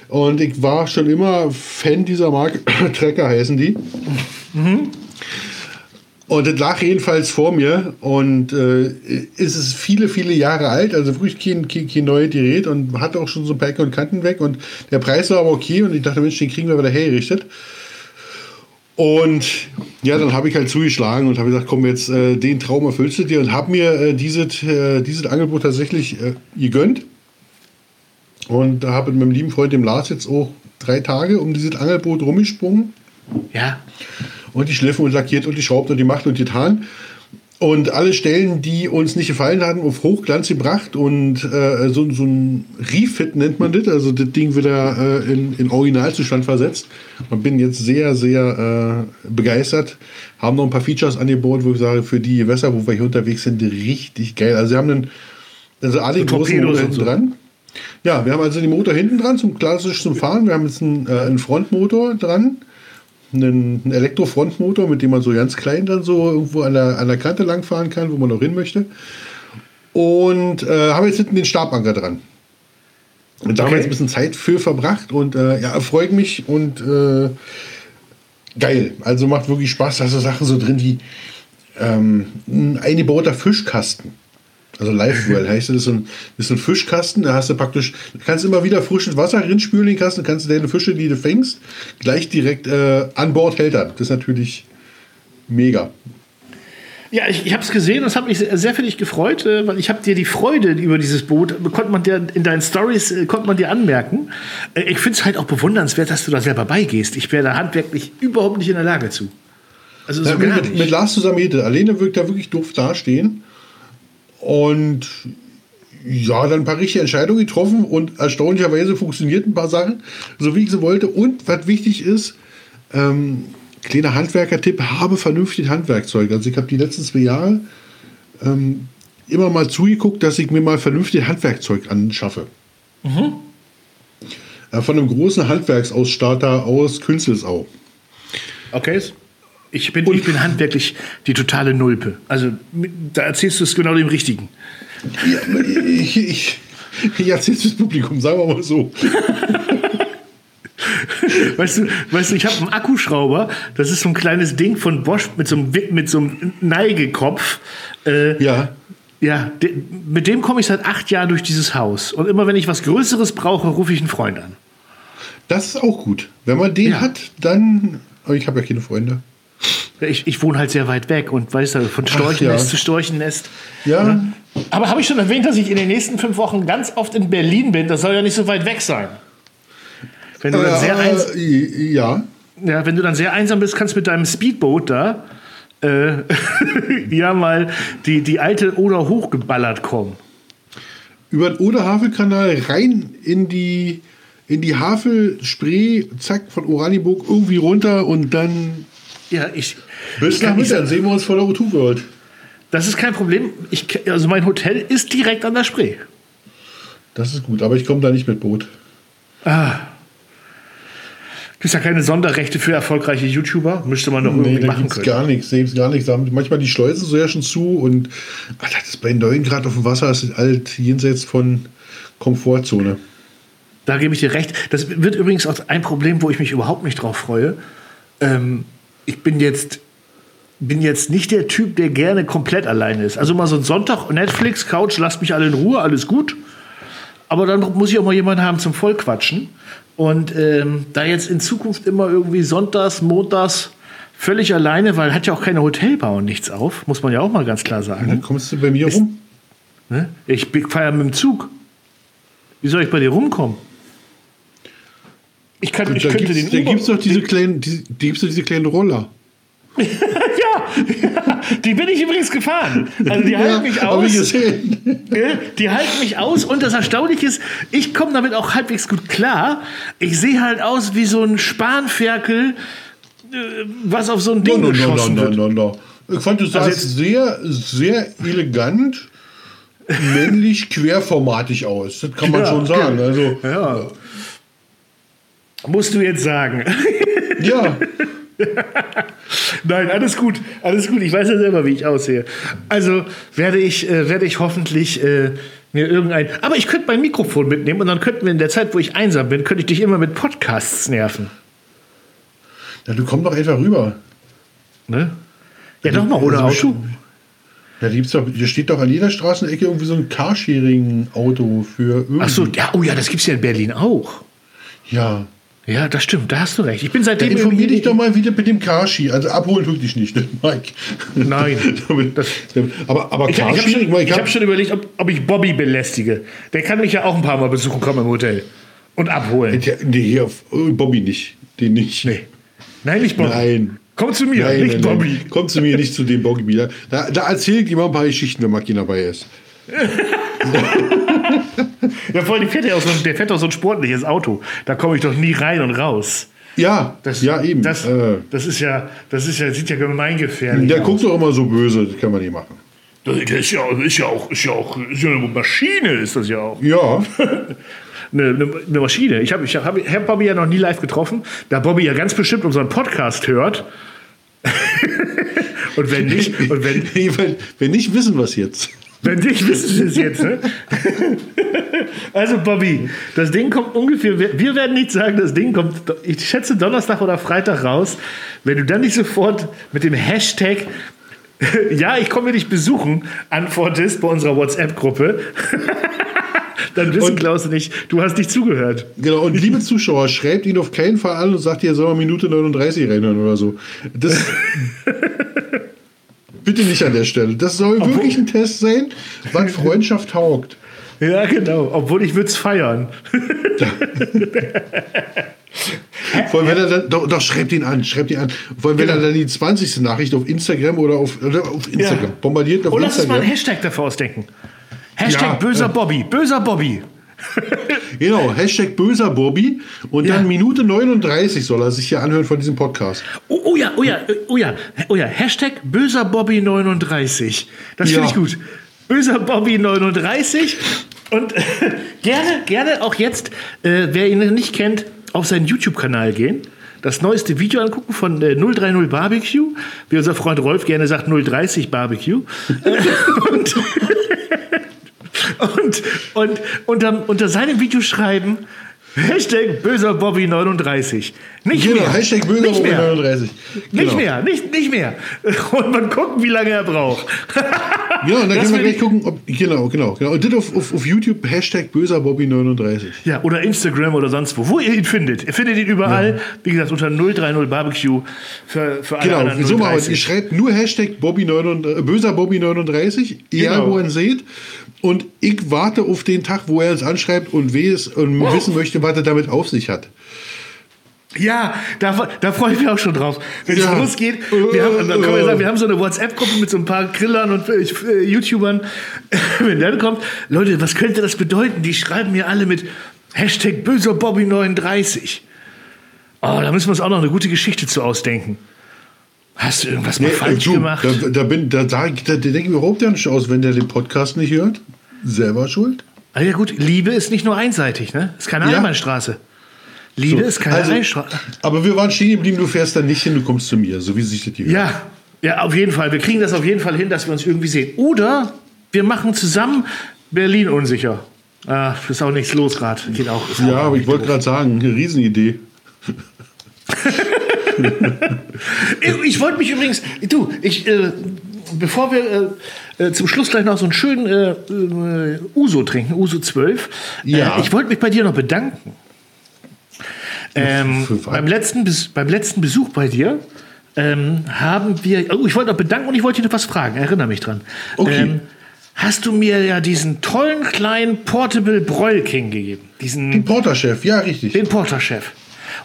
Und ich war schon immer Fan dieser Marke, [COUGHS] Trecker heißen die. Und das lag jedenfalls vor mir und äh, ist es viele, viele Jahre alt, also wirklich kein, kein, kein neues Gerät und hatte auch schon so ein paar Ecken und Kanten weg und der Preis war aber okay und ich dachte, Mensch, den kriegen wir wieder hergerichtet. Und ja, dann habe ich halt zugeschlagen und habe gesagt, komm, jetzt äh, den Traum erfüllst du dir und habe mir äh, dieses, äh, dieses Angebot tatsächlich äh, gegönnt. Und da habe ich mit meinem lieben Freund dem Lars jetzt auch drei Tage um dieses Angelboot rumgesprungen. ja. Und die schliffen und lackiert und die schraubt und die macht und die getan. Und alle Stellen, die uns nicht gefallen hatten, auf Hochglanz gebracht und äh, so, so ein Refit nennt man das, also das Ding wieder äh, in, in Originalzustand versetzt. Und bin jetzt sehr, sehr äh, begeistert. Haben noch ein paar Features angebaut, wo ich sage, für die Gewässer, wo wir hier unterwegs sind, richtig geil. Also sie haben einen, also alle So großen Motor hinten so. dran. Ja, wir haben also den Motor hinten dran, zum klassisch zum Fahren. Wir haben jetzt einen, äh, einen Frontmotor dran, einen, Elektrofrontmotor, mit dem man so ganz klein dann so irgendwo an der, an der Kante langfahren kann, wo man noch hin möchte. Und äh, haben jetzt hinten den Stabanker dran. Und da haben wir Okay. jetzt ein bisschen Zeit für verbracht und äh, ja, erfreut mich und äh, geil. Also macht wirklich Spaß. Da so Sachen so drin wie ähm, ein eingebauter Fischkasten. Also Live-Well [LAUGHS] heißt das, ist so ein, das ist ein Fischkasten, da hast du praktisch, du kannst immer wieder frisches Wasser rinspülen in den Kasten, kannst du deine Fische, die du fängst, gleich direkt äh, an Bord hält er. Das ist natürlich mega. Ja, ich, ich habe es gesehen und es hat mich sehr, sehr für dich gefreut, äh, weil ich habe dir die Freude über dieses Boot, äh, konnte man dir in deinen Stories, äh, konnte man dir anmerken. Äh, Ich finde es halt auch bewundernswert, dass du da selber beigehst. Ich wäre da handwerklich überhaupt nicht in der Lage zu. Also so Ja, mit, mit Lars zusammen hätte. Alleine wirkt er wirklich doof dastehen. Und ja, dann ein paar richtige Entscheidungen getroffen und erstaunlicherweise funktionierten ein paar Sachen, so wie ich sie wollte. Und was wichtig ist, ähm, kleiner Handwerker-Tipp, habe vernünftig Handwerkzeug. Also ich habe die letzten zwei Jahre ähm, immer mal zugeguckt, dass ich mir mal vernünftig Handwerkzeug anschaffe. Äh, von einem großen Handwerksausstatter aus Künzelsau. Okay. Ich bin, ich bin handwerklich die totale Nulpe. Also da erzählst du es genau dem Richtigen. Ja, ich, ich, ich erzähl's fürs Publikum, sagen wir mal so. [LAUGHS] Weißt du, weißt du ich habe einen Akkuschrauber, das ist so ein kleines Ding von Bosch mit so einem, mit so einem Neigekopf. Äh, Ja. Ja, de, mit dem komme ich seit acht Jahren durch dieses Haus. Und immer wenn ich was Größeres brauche, rufe ich einen Freund an. Das ist auch gut. Wenn man den Ja. hat, dann. Aber ich habe ja keine Freunde. Ich, ich wohne halt sehr weit weg und weißt du, von Storchennest ja. zu Storchennest. Ja. Aber habe ich schon erwähnt, dass ich in den nächsten fünf Wochen ganz oft in Berlin bin? Das soll ja nicht so weit weg sein. Wenn du, dann sehr, eins, Äh, ja. ja, wenn du dann sehr einsam bist, kannst du mit deinem Speedboot da äh, [LAUGHS] ja mal die, die alte Oder hochgeballert kommen. Über den Oder-Havel-Kanal rein in die, in die Havel-Spree, zack, von Oranienburg irgendwie runter und dann Ja, ich. bis nach. Dann sehen wir uns vor der O2 World. Das ist kein Problem. Ich, also mein Hotel ist direkt an der Spree. Das ist gut, aber ich komme da nicht mit Boot. Gibt ja keine Sonderrechte für erfolgreiche YouTuber? Müsste man doch irgendwie Nee, da machen können. gar nichts, selbst gar nichts. Manchmal die Schleusen so ja schon zu und Alter, das ist bei 9 Grad auf dem Wasser das ist alt jenseits von Komfortzone. Da gebe ich dir recht. Das wird übrigens auch ein Problem, wo ich mich überhaupt nicht drauf freue. Ähm, ich bin jetzt, bin jetzt nicht der Typ, der gerne komplett alleine ist. Also mal so ein Sonntag, Netflix, Couch, lasst mich alle in Ruhe, alles gut. Aber dann muss ich auch mal jemanden haben zum Vollquatschen. Und ähm, da jetzt in Zukunft immer irgendwie sonntags, montags völlig alleine, weil hat ja auch keine Hotelbar und nichts auf, muss man ja auch mal ganz klar sagen. Dann kommst du bei mir rum. Ne? Ich feiere mit dem Zug. Wie soll ich bei dir rumkommen? Ich, kann, ich könnte den da Uber- gibt's doch diese kleinen, die, die gibt's doch diese kleinen Roller. [LAUGHS] ja, [LAUGHS] die bin ich übrigens gefahren. Also die [LAUGHS] halten mich ich aus. Ja, Die halten mich aus und das Erstaunliche ist, ich komme damit auch halbwegs gut klar. Ich sehe halt aus wie so ein Spanferkel, äh, was auf so ein Ding No, no, no, no, geschossen no, wird. no, no. Ich fand, du sahst jetzt- sehr, sehr elegant, männlich, querformatig aus. Das kann man Ja, schon sagen. okay. Also, Ja. Musst du jetzt sagen. ja. [LAUGHS] Nein, alles gut, alles gut. Ich weiß ja selber, wie ich aussehe. Also werde ich, äh, werde ich hoffentlich äh, mir irgendein. Aber ich könnte mein Mikrofon mitnehmen und dann könnten wir in der Zeit, wo ich einsam bin, könnte ich dich immer mit Podcasts nerven. ja. Du komm doch einfach rüber. Ne? Ja, doch mal, oder Also, Auto. Ja, gibt's doch, hier steht doch an jeder Straßenecke irgendwie so ein Carsharing-Auto für irgendwie. Ach so, ja, oh ja, das gibt's ja in Berlin auch. Ja. Ja, das stimmt, da hast du recht. Ich bin Dann seitdem. informier dich doch mal wieder mit dem Carshi. Also abholen tue ich dich nicht, ne, [LAUGHS] Mike. Nein. [LAUGHS] Damit- aber aber Ich, ich habe schon, hab schon überlegt, ob, ob ich Bobby belästige. Der kann mich ja auch ein paar Mal besuchen kommen im Hotel. Und abholen. Ja, nee, hier auf, oh, Bobby nicht. Den nicht. Nee. Nein, nicht Bobby. Nein. Komm zu mir, Nein, nicht nein, Bobby. nein. Kommt zu mir nicht zu dem Bobby wieder. Da, da ich mal ein paar Geschichten, wenn Maki dabei ist. [LAUGHS] [LAUGHS] Ja, vor allem, der fährt ja auch so, ein- der fährt doch so ein sportliches Auto. Da komme ich doch nie rein und raus. Ja, Das, ja eben. Das, äh, das ist ja, das ist ja, sieht ja gemeingefährlich der aus. guckt doch immer so böse, das kann man nicht machen. Das ist ja, ist ja auch, ist ja auch, ist ja eine Maschine, ist das ja auch. Ja, [LAUGHS] Eine, eine, eine Maschine. Ich habe ich hab, hab Bobby ja noch nie live getroffen, da Bobby ja ganz bestimmt unseren Podcast hört. [LAUGHS] und wenn nicht, und wenn, wenn, wenn nicht, wissen wir es jetzt. wenn nicht, wissen Sie es jetzt. Ne? Also Bobby, das Ding kommt ungefähr, wir, werden nicht sagen, das Ding kommt, ich schätze Donnerstag oder Freitag raus. Wenn du dann nicht sofort mit dem Hashtag [LAUGHS] ja, ich komme dich besuchen, antwortest bei unserer WhatsApp-Gruppe, [LAUGHS] dann wissen Klaus und ich, du hast nicht zugehört. Genau, und liebe Zuschauer, schreibt ihn auf keinen Fall an und sagt, ihr soll mal Minute 39 reinhören oder so. Das. [LAUGHS] Bitte nicht an der Stelle. Das soll wirklich ein Test sein, was Freundschaft taugt. Ja, genau. Obwohl ich würde es feiern. Vor allem, wenn er dann, doch, doch, schreibt ihn an, schreibt ihn an. Vor allem, wenn Genau. er dann die 20. Nachricht auf Instagram oder auf, oder auf Instagram, Ja. bombardiert auf Und lass uns mal einen Instagram. Hashtag dafür ausdenken. Hashtag Ja, böser äh. Bobby. Böser Bobby. [LAUGHS] Genau, Hashtag böser Bobby und Ja. dann Minute 39 soll er sich hier anhören von diesem Podcast. Oh, oh ja, oh ja, oh ja, oh ja. Hashtag böser Bobby 39. Das finde ich gut. Böser Bobby 39. Und äh, gerne, gerne auch jetzt, äh, wer ihn nicht kennt, auf seinen YouTube-Kanal gehen. Das neueste Video angucken von äh, 030 Barbecue, wie unser Freund Rolf gerne sagt, 030 Barbecue. Äh, und, und, und unter, unter seinem Video schreiben, Hashtag böser Bobby 39. Nicht Genau, mehr. Hashtag böser nicht Bobby mehr. 39. Nicht Genau. mehr, nicht, nicht mehr. [LAUGHS] Und man gucken, wie lange er braucht. Ja, und dann Das können wir gleich ich- gucken, ob. Genau, genau. genau. Und das auf, auf, auf YouTube, Hashtag böser Bobby 39. Ja, oder Instagram oder sonst wo, wo ihr ihn findet. Ihr findet ihn überall, wie gesagt, unter 030 Barbecue für, für alle Genau, anderen so machen wir es. 030. Ihr schreibt nur Hashtag Bobby 39, äh, böser Bobby 39, egal Genau. wo ihr ihn seht. Und ich warte auf den Tag, wo er uns anschreibt und, weiß, und Wow. wissen möchte, was er damit auf sich hat. Ja, da, da freue ich mich auch schon drauf. Wenn es Ja. losgeht, wir haben, dann kann man sagen, wir haben so eine WhatsApp-Gruppe mit so ein paar Grillern und äh, äh, YouTubern. [LAUGHS] Wenn dann kommt, Leute, was könnte das bedeuten? Die schreiben mir alle mit Hashtag böser Bobby 39. Oh, da müssen wir uns auch noch eine gute Geschichte zu ausdenken. Hast du irgendwas mal Nee, falsch du, gemacht? Da, da, bin, da, da, da denke ich mir überhaupt ja nicht aus, wenn der den Podcast nicht hört. Selber schuld. Ah, ja gut, Liebe ist nicht nur einseitig, ne? Ist keine Ja. Einbahnstraße. Liebe So, ist keine also- Einbahnstraße. Aber wir waren stehen geblieben, du fährst dann nicht hin, du kommst zu mir, so wie sich das hier Ja, ja, auf jeden Fall. Wir kriegen das auf jeden Fall hin, dass wir uns irgendwie sehen. Oder wir machen zusammen Berlin unsicher. Ah, ist auch nichts los gerade. Geht auch. Ja, auch aber ich wollte gerade sagen, eine Riesenidee. [LAUGHS] Ich wollte mich übrigens, du, ich, äh, bevor wir äh, äh, zum Schluss gleich noch so einen schönen äh, äh, Uso trinken, Uso 12, Ja. äh, ich wollte mich bei dir noch bedanken. Ähm, beim, letzten beim letzten Besuch bei dir ähm, haben wir, oh, ich wollte noch bedanken und ich wollte dir noch was fragen, erinnere mich dran. Okay. Ähm, hast du mir ja diesen tollen kleinen Portable Broil King gegeben? Diesen, Den Porterchef, ja, richtig. den Porterchef.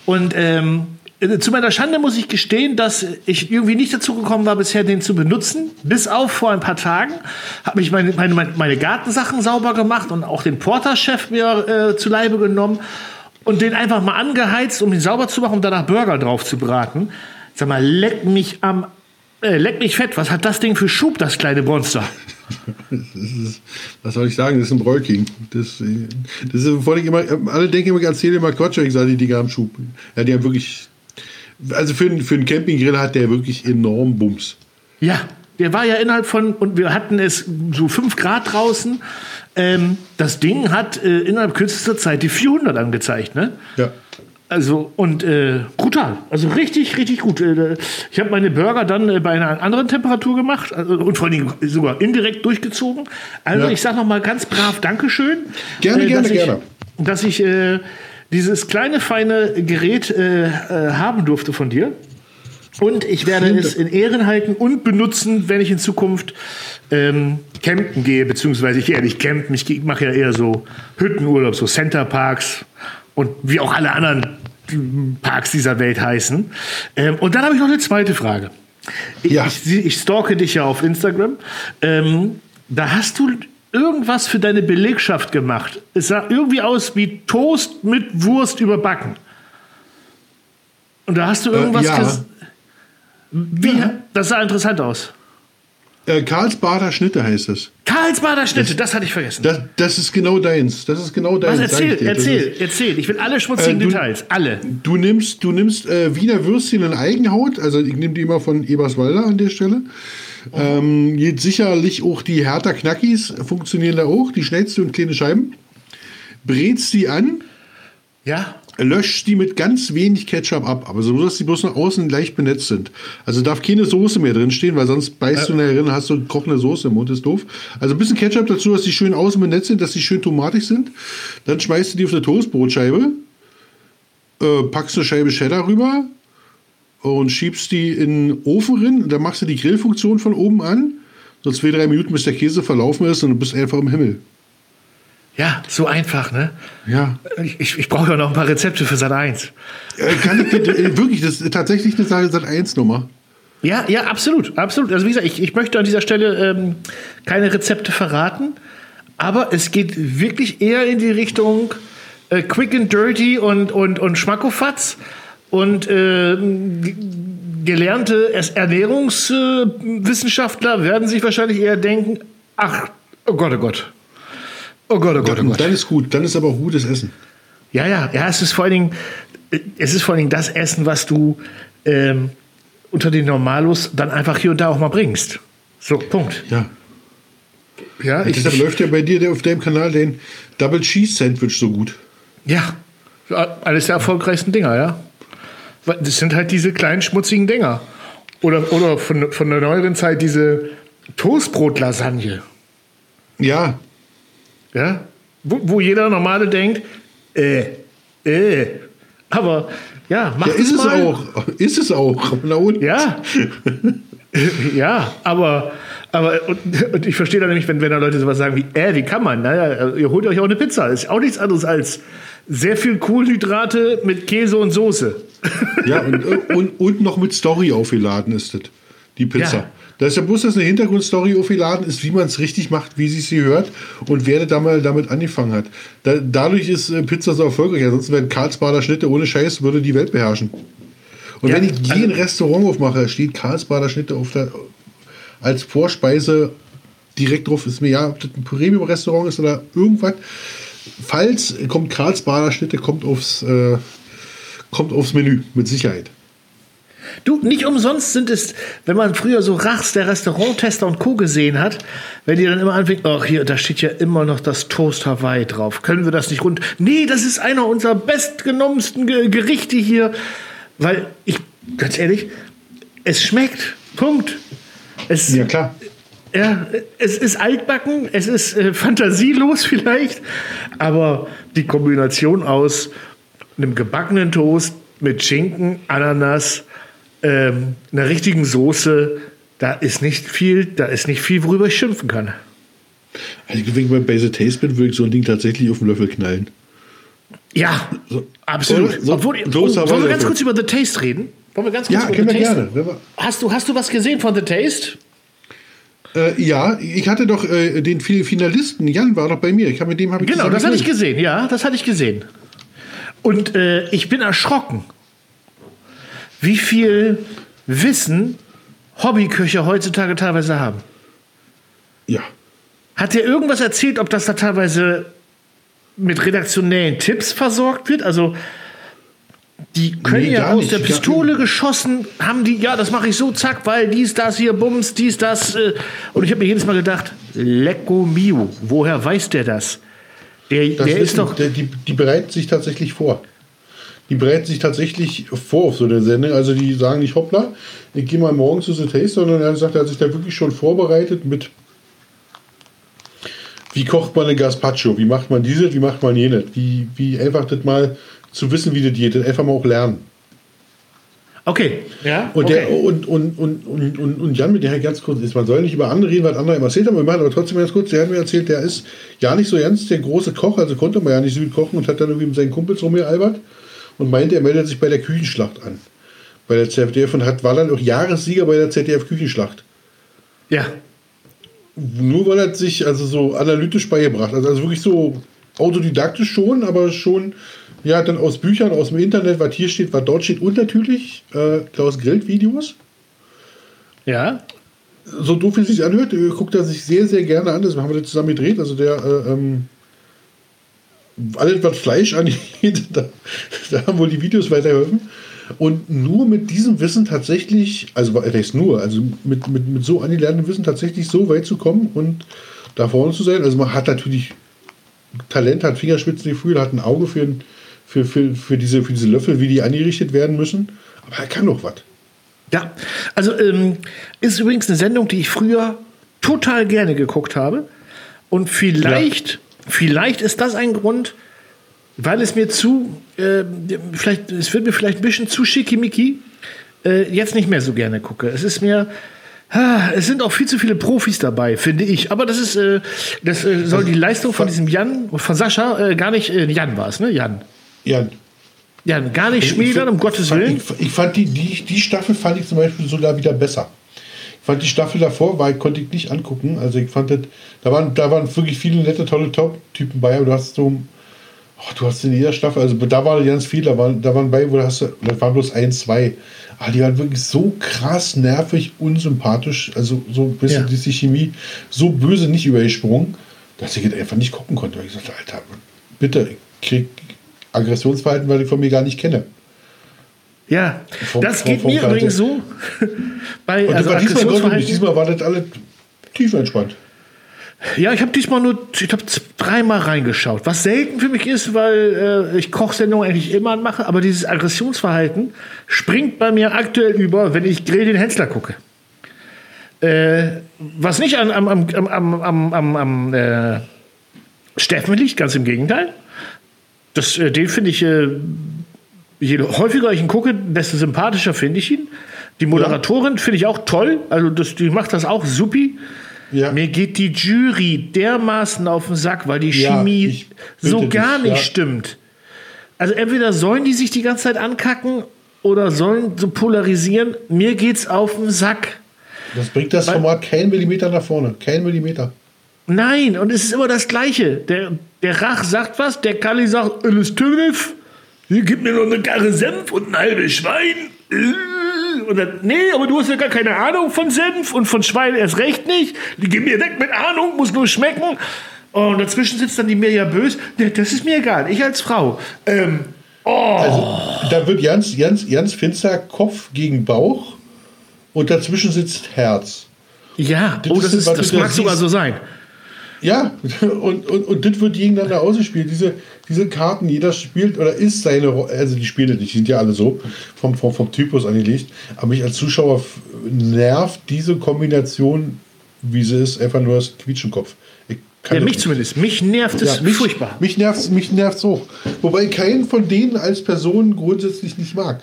Und ähm, äh, zu meiner Schande muss ich gestehen, dass ich irgendwie nicht dazu gekommen war, bisher den zu benutzen. Bis auf vor ein paar Tagen habe ich meine, meine, meine Gartensachen sauber gemacht und auch den Porterchef mir äh, zu Leibe genommen und den einfach mal angeheizt, um ihn sauber zu machen und danach Burger drauf zu braten. Sag mal, leck mich am äh, leck mich fett. Was hat das Ding für Schub, das kleine Monster? [LAUGHS] Was soll ich sagen? Das ist ein Bräuking. Das, äh, das ist, bevor ich immer, alle denken immer, ich erzähle immer Quatsch, ich sage, die Dinger haben Schub. Ja, die haben wirklich, also für, einen- für einen Campinggrill hat der wirklich enorm Bums. Ja, der war ja innerhalb von, und wir hatten es so 5 Grad draußen. Ähm, das Ding hat äh, innerhalb kürzester Zeit die 400 angezeigt, ne? Ja. Also, und äh, brutal. Also richtig, richtig gut. Äh, Ich habe meine Burger dann äh, bei einer anderen Temperatur gemacht also, und vor allem sogar indirekt durchgezogen. Also, Ja. ich sage nochmal ganz brav Dankeschön. Gerne, äh, gerne, dass ich, gerne. Dass ich äh, dieses kleine, feine Gerät äh, äh, haben durfte von dir. Und ich werde Vielen es in Ehren halten und benutzen, wenn ich in Zukunft ähm, campen gehe, beziehungsweise ich nicht campen, ich mache ja eher so Hüttenurlaub, so Centerparks und wie auch alle anderen Parks dieser Welt heißen. Ähm, und dann habe ich noch eine zweite Frage. Ich, Ja. ich, ich stalke dich ja auf Instagram. Ähm, da hast du irgendwas für deine Belegschaft gemacht. Es sah irgendwie aus wie Toast mit Wurst überbacken. Und da hast du irgendwas ja. ges- Wie, Das sah interessant aus. Äh, Karlsbader Schnitte heißt es. Karlsbader Schnitte, das hatte ich vergessen. Das, das ist genau deins. Das ist genau deins. Was erzähl. Das erzähl, ist- erzähl. Ich will alle schmutzigen Äh, du- Details. Alle. Du nimmst, du nimmst äh, Wiener Würstchen in Eigenhaut, also ich nehme die immer von Eberswalder an der Stelle. Ähm, jetzt sicherlich auch die Hertha Knackis funktionieren da auch, die schnellst du in kleine Scheiben. Brätst die an, Ja? löscht die mit ganz wenig Ketchup ab, aber so, dass die bloß nach außen leicht benetzt sind. Also darf keine Soße mehr drin stehen, weil sonst beißt du nachher rein, hast du kochende Soße im Mund, ist doof. Also ein bisschen Ketchup dazu, dass die schön außen benetzt sind, dass die schön tomatig sind. Dann schmeißt du die auf eine Toastbrotscheibe, äh, packst eine Scheibe Cheddar rüber und schiebst die in den Ofen rein. Dann machst du die Grillfunktion von oben an. So zwei, drei Minuten, bis der Käse verlaufen ist und du bist einfach im Himmel. Ja, so einfach, ne? Ja. Ich, ich, brauche ja noch ein paar Rezepte für Sat 1. Äh, kann ich, äh, wirklich, das ist tatsächlich eine Sat 1 Nummer. Ja, ja, absolut, absolut. Also wie gesagt, ich, ich möchte an dieser Stelle ähm, keine Rezepte verraten, aber es geht wirklich eher in die Richtung äh, Quick and Dirty und, und, und Schmackofatz und äh, gelernte Ernährungswissenschaftler werden sich wahrscheinlich eher denken, ach, oh Gott, oh Gott. Oh Gott, oh Gott, oh Gott. dann ist gut, dann ist aber auch gutes Essen. Ja, ja, ja, es ist vor allen Dingen, äh, es ist vor allen Dingen das Essen, was du ähm, unter den Normalos dann einfach hier und da auch mal bringst. So, Punkt. Ja. Ja, ich, Deshalb läuft ja bei dir auf deinem Kanal den Double Cheese Sandwich so gut. ja, eines der erfolgreichsten Dinger, ja. Das sind halt diese kleinen schmutzigen Dinger. Oder, oder von, von der neueren Zeit diese Toastbrot-Lasagne. Ja, Ja? Wo, wo jeder Normale denkt, äh, äh. Aber ja, mach ja ist es mal. auch. Ist es auch. Na und? Ja. [LAUGHS] ja, aber, aber und, und ich verstehe da nämlich, wenn, wenn da Leute sowas sagen wie, äh, wie kann man? Naja, ihr holt euch auch eine Pizza. Ist auch nichts anderes als sehr viel Kohlenhydrate mit Käse und Soße. [LAUGHS] Ja, und, und, und noch mit Story aufgeladen ist das. Die Pizza. Ja. Da ist ja bloß, dass eine Hintergrundstory aufgeladen ist, wie man es richtig macht, wie sie es hier hört und wer da mal damit angefangen hat. Da, dadurch ist äh, Pizza so erfolgreich. Ansonsten wären Karlsbader Schnitte ohne Scheiß, würde die Welt beherrschen. Und Ja, wenn ich je also- ein Restaurant aufmache, steht Karlsbader Schnitte auf der, als Vorspeise direkt drauf. Ist mir ja, ob das ein Premium-Restaurant ist oder irgendwas. Falls kommt Karlsbader Schnitte, kommt aufs, äh, kommt aufs Menü, mit Sicherheit. Du, nicht umsonst sind es, wenn man früher so Rachs, der Restauranttester und Co. gesehen hat, wenn die dann immer anfängt, ach hier, da steht ja immer noch das Toast Hawaii drauf. Können wir das nicht rund? Nee, das ist einer unserer bestgenommensten Ge- Gerichte hier. Weil ich, ganz ehrlich, es schmeckt. Punkt. Es, Ja, klar. Ja, es ist altbacken, es ist äh, fantasielos [LAUGHS] vielleicht, aber die Kombination aus einem gebackenen Toast mit Schinken, Ananas, ähm, einer richtigen Soße, da ist nicht viel, da ist nicht viel, worüber ich schimpfen kann. Also, wenn ich bei The Taste bin, würde ich so ein Ding tatsächlich auf den Löffel knallen. Ja, So- absolut. so- Obwohl, so oh, wollen wir ganz kurz über The Taste reden? Wollen wir ganz kurz Ja, über The Taste gerne. Hast du, hast du was gesehen von The Taste? Äh, ja, ich hatte doch äh, den Fi- Finalisten, Jan war doch bei mir. Ich hab, mit dem habe ich Genau, das hatte ich gesehen, ja, das hatte ich gesehen. Und äh, ich bin erschrocken, wie viel Wissen Hobbyköche heutzutage teilweise haben. Ja. Hat der irgendwas erzählt, ob das da teilweise mit redaktionellen Tipps versorgt wird? Also die können Nee, ja aus nicht. der Pistole geschossen, haben die, ja, das mache ich so, zack, weil dies, das hier, Bums, dies, das. Äh, und ich habe mir jedes Mal gedacht, Lecco Mio, woher weiß der das? Der, Das der ist doch. der, die, die bereiten sich tatsächlich vor. Die bereiten sich tatsächlich vor auf so eine Sendung. Also die sagen nicht, hoppla, ich gehe mal morgen zu The Taste, sondern er sagt, er hat sich da wirklich schon vorbereitet mit wie kocht man ein Gazpacho, wie macht man dieses, wie macht man jenes, wie, wie einfach das mal zu wissen, wie das geht, das einfach mal auch lernen. Okay, ja. Und, okay. der, und, und, und, und, und, und Jan, mit der ganz kurz ist, man soll nicht über andere reden, was andere ihm erzählt haben, wir machen aber trotzdem ganz kurz, der hat mir erzählt, der ist ja nicht so ganz der große Koch, also konnte man ja nicht so gut kochen und hat dann irgendwie mit seinen Kumpels rumgealbert und meinte, er meldet sich bei der Küchenschlacht an. Bei der ZDF und hat, war dann auch Jahressieger bei der ZDF-Küchenschlacht. Ja. Nur weil er sich also so analytisch beigebracht hat. Also wirklich so autodidaktisch schon, aber schon ja dann aus Büchern, aus dem Internet, was hier steht, was dort steht und natürlich äh, Klaus Grillt Videos. Ja. So doof wie es sich anhört, äh, guckt er sich sehr, sehr gerne an. Das haben wir das zusammen gedreht. Also der äh, ähm, alles, was Fleisch [LAUGHS] angeht, da, da haben wohl die Videos weitergeholfen. Und nur mit diesem Wissen tatsächlich, also das heißt nur, also mit, mit, mit so angelerntem Wissen tatsächlich so weit zu kommen und da vorne zu sein. Also man hat natürlich Talent, hat Fingerspitzengefühl, hat ein Auge für, für, für, für, diese, für diese Löffel, wie die angerichtet werden müssen. Aber er kann doch was. Ja, also ähm, ist übrigens eine Sendung, die ich früher total gerne geguckt habe. Und vielleicht, ja. vielleicht ist das ein Grund, weil es mir zu, äh, vielleicht, es wird mir vielleicht ein bisschen zu schickimicki, äh, jetzt nicht mehr so gerne gucke. Es ist mir, es sind auch viel zu viele Profis dabei, finde ich. Aber das ist, äh, das äh, soll die Leistung von diesem Jan, von Sascha, äh, gar nicht, äh, Jan war es, ne? Jan. Jan. Jan, gar nicht schmälern, um Gottes fand, Willen. Ich, ich, fand die, die, die Staffel fand ich zum Beispiel sogar wieder besser. Ich fand die Staffel davor, weil konnte ich nicht angucken. Also ich fand das, da waren, da waren wirklich viele nette, tolle Top-Typen bei, aber du hast so Oh, du hast in jeder Staffel, also da waren ganz viele, da waren, da waren bei, wo du hast, das waren bloß ein, zwei. Aber die waren wirklich so krass nervig, unsympathisch, also so ein bisschen ja. die Chemie so böse nicht übergesprungen, dass ich einfach nicht gucken konnte. Weil ich sagte, Alter, bitte, ich krieg Aggressionsverhalten, weil ich von mir gar nicht kenne. Ja, vom, das geht vom, vom mir übrigens so. [LAUGHS] bei, Und also war diesmal, diesmal war das alle tief entspannt. Ja, ich habe diesmal nur, ich glaube, dreimal reingeschaut. Was selten für mich ist, weil äh, ich Kochsendungen eigentlich immer mache, aber dieses Aggressionsverhalten springt bei mir aktuell über, wenn ich Grill den Hensler gucke. Äh, was nicht am, am, am, am, am, am äh, Steffen liegt, ganz im Gegenteil. Das, äh, den finde ich, äh, je häufiger ich ihn gucke, desto sympathischer finde ich ihn. Die Moderatorin ja. finde ich auch toll, also das, die macht das auch supi. Ja. Mir geht die Jury dermaßen auf den Sack, weil die Chemie ja, so gar dich, nicht ja. stimmt. Also entweder sollen die sich die ganze Zeit ankacken oder sollen so polarisieren. Mir geht's auf den Sack. Das bringt das weil, Format kein Millimeter nach vorne. Kein Millimeter. Nein, und es ist immer das Gleiche. Der, der Rach sagt was, der Kali sagt, alles Tünnef, hier gib mir noch eine Karre Senf und ein halbes Schwein. Und dann, nee, aber du hast ja gar keine Ahnung von Senf und von Schwein erst recht nicht. Die gehen mir weg mit Ahnung, muss nur schmecken. Und dazwischen sitzt dann die Mirja Bös. Das ist mir egal, ich als Frau. Ähm, oh. Also, da wird ganz, ganz, ganz finster Kopf gegen Bauch und dazwischen sitzt Herz. Ja, das, oh, das, ist, das mag sogar so sein. Ja, und, und, und das wird gegeneinander ausgespielt. Diese, diese Karten, jeder spielt oder ist seine Rolle, also die spielen nicht, die sind ja alle so vom, vom, vom Typus angelegt. Aber mich als Zuschauer nervt diese Kombination, wie sie ist, einfach nur das Quietschenkopf. Ja, mich nicht. zumindest. Mich nervt es ja, mich, furchtbar. Mich nervt mich nervt's so. Wobei keinen von denen als Person grundsätzlich nicht mag.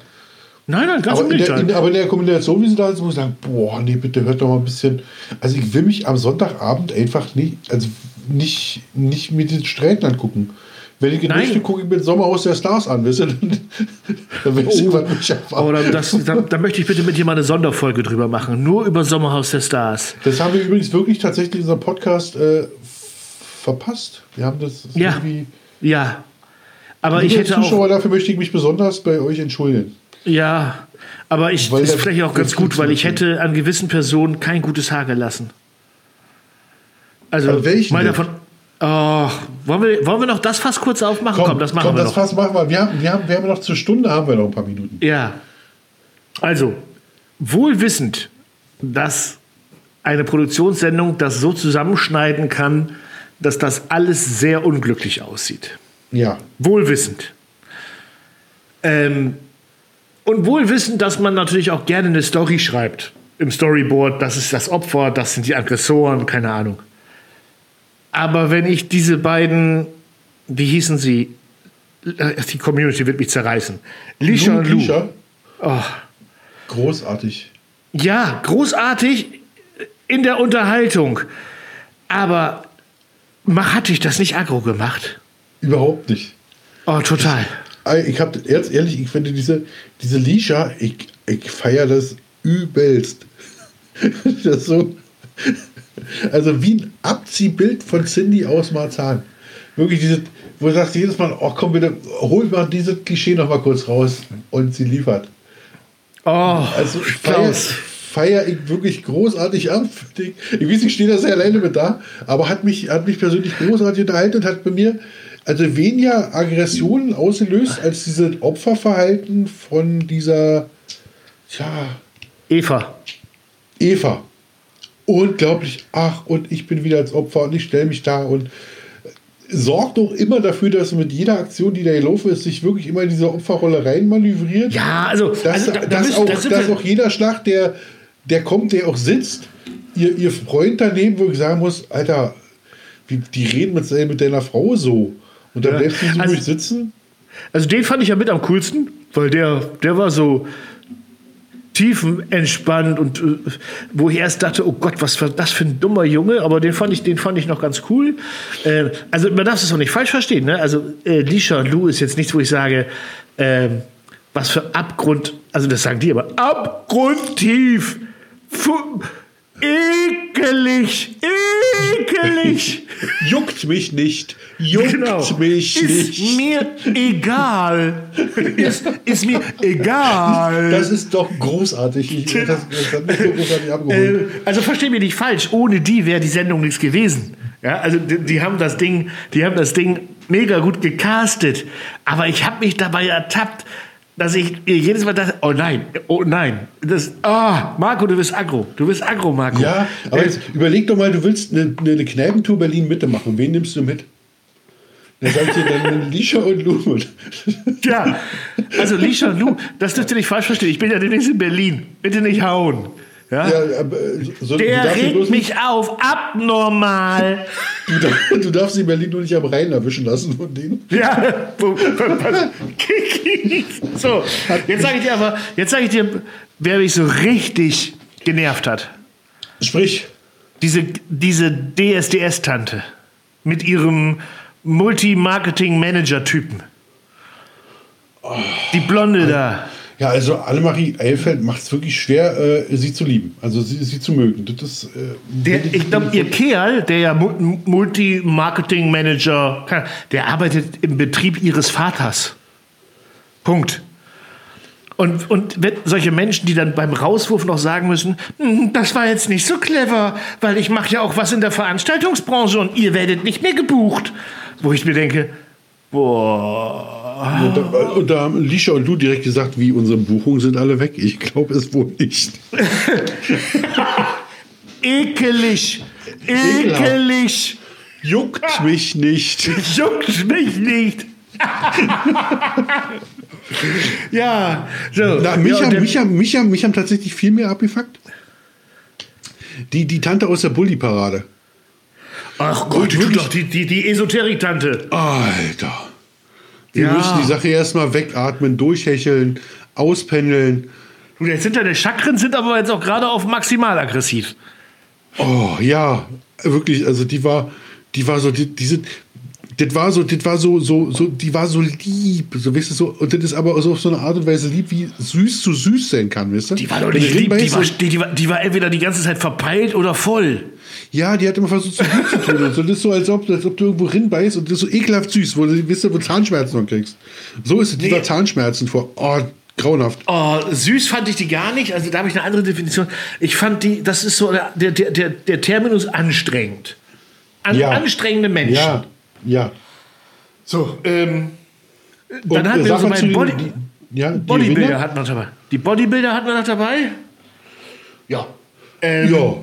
Nein, nein, ganz aber in, der, in, aber in der Kombination, wie sie da ist, muss ich sagen, boah, nee, bitte hört doch mal ein bisschen. Also ich will mich am Sonntagabend einfach nicht, also nicht, nicht mit den Strähnen angucken. Wenn ich möchte, gucke ich mir Sommerhaus der Stars an, weißt du? [LAUGHS] Dann, dann weiß oh, was mich Aber das, da, da, möchte ich bitte mit dir mal eine Sonderfolge drüber machen. Nur über Sommerhaus der Stars. Das haben wir übrigens wirklich tatsächlich in unserem Podcast äh, verpasst. Wir haben das, das ja. irgendwie. Ja. Aber ich hätte Zuschauer, auch. dafür möchte ich mich besonders bei euch entschuldigen. Ja, aber ich weil ist vielleicht auch ganz gut, weil ich hätte an gewissen Personen kein gutes Haar gelassen. Also mal davon. Oh, wollen, wir, wollen wir noch das Fass kurz aufmachen? Komm, komm das machen komm, wir das noch. Fass machen wir. Wir haben, wir, haben, wir haben noch zur Stunde haben wir noch ein paar Minuten. Ja. Also, wohl wissend, dass eine Produktionssendung das so zusammenschneiden kann, dass das alles sehr unglücklich aussieht. Ja. Wohlwissend. Ähm, und wohl wissend, dass man natürlich auch gerne eine Story schreibt. Im Storyboard, das ist das Opfer, das sind die Aggressoren, keine Ahnung. Aber wenn ich diese beiden, wie hießen sie? Äh, die Community wird mich zerreißen. Lisha und Lou. Oh. Großartig. Ja, großartig in der Unterhaltung. Aber hat dich das nicht aggro gemacht? Überhaupt nicht. Oh, total. Ich habe jetzt ehrlich, ich finde diese, diese Lisha, ich, ich feiere das übelst. [LAUGHS] das so. Also wie ein Abziehbild von Cindy aus Marzahn. Wirklich diese, wo du sagst jedes Mal, oh komm bitte, hol mal dieses Klischee noch mal kurz raus und sie liefert. Oh, Also ich feiere feier ich wirklich großartig ab. Ich, ich weiß, ich stehe da sehr alleine mit da, aber hat mich, hat mich persönlich großartig unterhalten und hat bei mir also weniger Aggressionen ausgelöst als dieses Opferverhalten von dieser, tja, Eva. Eva. Unglaublich, ach, und ich bin wieder als Opfer und ich stelle mich da und sorgt doch immer dafür, dass mit jeder Aktion, die da gelaufen ist, sich wirklich immer in diese Opferrolle reinmanövriert. Ja, also, Dass, also da, da dass, müssen- auch, da sind dass auch jeder Schlag, der, der kommt, der auch sitzt, ihr, ihr Freund daneben, wo ich sagen muss, Alter, wie, die reden mit, mit deiner Frau so. Und dann Ja, bleibt sie so also- ruhig sitzen. Also den fand ich ja mit am coolsten, weil der, der war so tiefenentspannt und äh, wo ich erst dachte, oh Gott, was war das für ein dummer Junge, aber den fand ich, den fand ich noch ganz cool. Äh, also man darf es auch nicht falsch verstehen, ne? Also äh, Lisha Lou ist jetzt nichts, wo ich sage, ähm, was für Abgrund, also das sagen die, aber abgrundtief, ekelig, ekelig. [LAUGHS] Juckt mich nicht. Juckt Genau. mich ist nicht. mir egal. ist, ist mir egal. Das ist doch großartig. Ich, das, das hat mich so großartig abgeholt. äh, also versteh mich nicht falsch. Ohne die wäre die Sendung nichts gewesen. Ja, also die, die haben das Ding, die haben das Ding mega gut gecastet. Aber ich habe mich dabei ertappt, dass ich jedes Mal dachte, oh nein, oh nein, das, ah, Marco, du bist aggro, du bist aggro, Marco. Ja, aber Äh, jetzt überleg doch mal, du willst eine, eine Kneipentour Berlin-Mitte machen. Wen nimmst du mit? Dann sagt ihr dann Lisha und Lu. [LAUGHS] Ja, also Lisha und Lou, das dürft ihr nicht falsch verstehen. Ich bin ja demnächst in Berlin. Bitte nicht hauen. Ja? Ja, äh, so, Der regt mich auf, abnormal. nicht, [LAUGHS] du, darfst, du darfst sie in Berlin nur nicht am Rhein erwischen lassen von denen. Ja, [LAUGHS] so, jetzt sage ich dir aber, jetzt sage ich dir, wer mich so richtig genervt hat. Sprich, Diese, diese DSDS-Tante mit ihrem Multi-Marketing-Manager-Typen. Die Blonde da. Ja, also Annemarie Eilfeld macht es wirklich schwer, äh, sie zu lieben. Also sie, sie zu mögen. Das äh, Der, ich glaube, ihr Kerl, der ja Mu- Multi-Marketing-Manager, der arbeitet im Betrieb ihres Vaters. Punkt. Und, und wenn solche Menschen, die dann beim Rauswurf noch sagen müssen, "Hm, das war jetzt nicht so clever, weil ich mache ja auch was in der Veranstaltungsbranche und ihr werdet nicht mehr gebucht. Wo ich mir denke, boah, Und da, und da haben Lisha und Lu direkt gesagt, wie unsere Buchungen sind alle weg. Ich glaube es wohl nicht. [LAUGHS] ekelig, ekelig, Juckt mich nicht. juckt mich nicht. [LAUGHS] ja, so. Na, mich, ja, haben, mich, haben, mich, haben, mich haben tatsächlich viel mehr abgefuckt. Die, die Tante aus der Bulli-Parade. Ach Gott, die, doch die, die, die Esoterik-Tante. Alter. Wir Ja. müssen die Sache erstmal wegatmen, durchhecheln, auspendeln. Du, jetzt sind deine Chakren sind aber jetzt auch gerade auf maximal aggressiv. Oh ja, wirklich, also die war, die war so, die, die sind, das war so, das war so, so, so, die war so lieb, so, weißt du, so, und das ist aber so auf so eine Art und Weise lieb, wie süß zu süß sein kann, weißt du? Die war doch nicht lieb, die war, die, die, war, die war entweder die ganze Zeit verpeilt oder voll. Ja, die hat immer versucht, so gut zu tun und so. Das ist so, als ob, als ob du irgendwo rinbeißt und das ist so ekelhaft süß, wo du, weißt du, wo Zahnschmerzen noch kriegst. So ist es, Nee. war Zahnschmerzen vor. Oh, grauenhaft. Oh, süß fand ich die gar nicht. Also da habe ich eine andere Definition. Ich fand die, das ist so der, der, der, der Terminus anstrengend. An, Ja. Anstrengende Menschen. Ja, ja. So, ähm, Und, dann hatten wir so meinen Body, die- ja, die Bodybuilder hatten wir noch dabei. Die Bodybuilder hatten wir noch dabei. Ja. Ähm, Ja.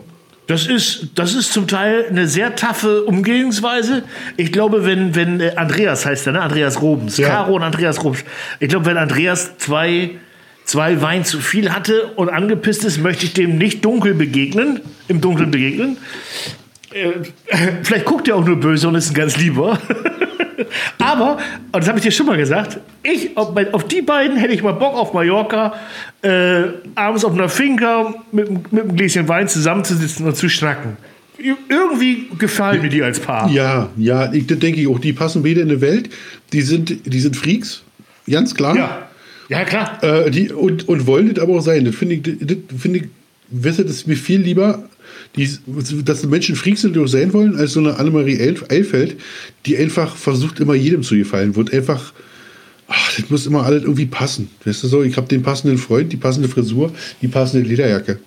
Das ist, das ist zum Teil eine sehr taffe Umgehensweise. Ich glaube, wenn, wenn äh, Andreas heißt er, ne? Andreas Robens, Ja. Caro und Andreas Robens. Ich glaube, wenn Andreas zwei, zwei Wein zu viel hatte und angepisst ist, möchte ich dem nicht dunkel begegnen, im Dunkeln begegnen. Äh, vielleicht guckt er auch nur böse und ist ein ganz lieber. [LAUGHS] Aber, und das habe ich dir schon mal gesagt, ich, auf, auf die beiden hätte ich mal Bock auf Mallorca, äh, abends auf einer Finca mit, einem- mit einem Gläschen Wein zusammenzusitzen und zu schnacken. Ir- Irgendwie gefallen mir die als Paar. Ja, ja, ich, das denke ich auch. Die passen beide in eine Welt. Die sind, die sind Freaks. ganz klar. Ja. Ja, klar. Äh, die, und, und wollen das aber auch sein. Das finde ich, das finde ich, wisst ihr, das ist mir viel lieber, die, dass die Menschen Freaks sind, die auch sein wollen, als so eine Annemarie Eilfeld, die einfach versucht, immer jedem zu gefallen. Wird einfach, ach, das muss immer alles irgendwie passen. Weißt du so, ich habe den passenden Freund, die passende Frisur, die passende Lederjacke.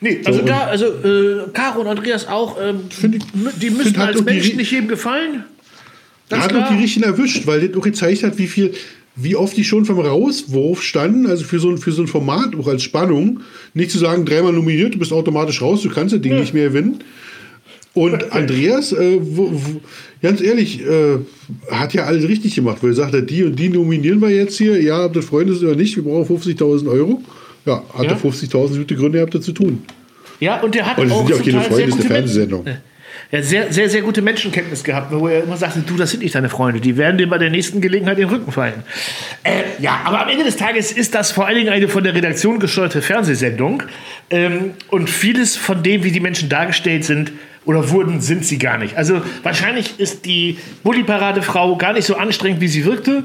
Nee, also da, also äh, Caro und Andreas auch, ähm, ich- die müssen als Menschen nicht jedem gefallen. Ganz hat klar. doch die richtigen erwischt, weil das auch gezeigt hat, wie viel, wie oft die schon vom Rauswurf standen, also für so, ein- für so ein Format auch als Spannung, nicht zu sagen, dreimal nominiert, du bist automatisch raus, du kannst das Ding nicht mehr gewinnen. Und Andreas, äh, wo, wo, ganz ehrlich, äh, hat ja alles richtig gemacht, weil er sagt, die und die nominieren wir jetzt hier, ja, ob das Freunde sind oder nicht, wir brauchen 50.000 Euro. Ja, hat Ja. er 50.000 gute Gründe gehabt, das zu tun. Ja, und der hat Und auch sind ja auch keine Freunde, ist eine Fernsehsendung. Er hat sehr, sehr, sehr gute Menschenkenntnis gehabt, wo er immer sagte, du, das sind nicht deine Freunde, die werden dir bei der nächsten Gelegenheit den Rücken fallen. Äh, ja, aber am Ende des Tages ist das vor allen Dingen eine von der Redaktion gesteuerte Fernsehsendung. Ähm, und vieles von dem, wie die Menschen dargestellt sind oder wurden, sind sie gar nicht. Also wahrscheinlich ist die Bulli-Parade-Frau gar nicht so anstrengend, wie sie wirkte.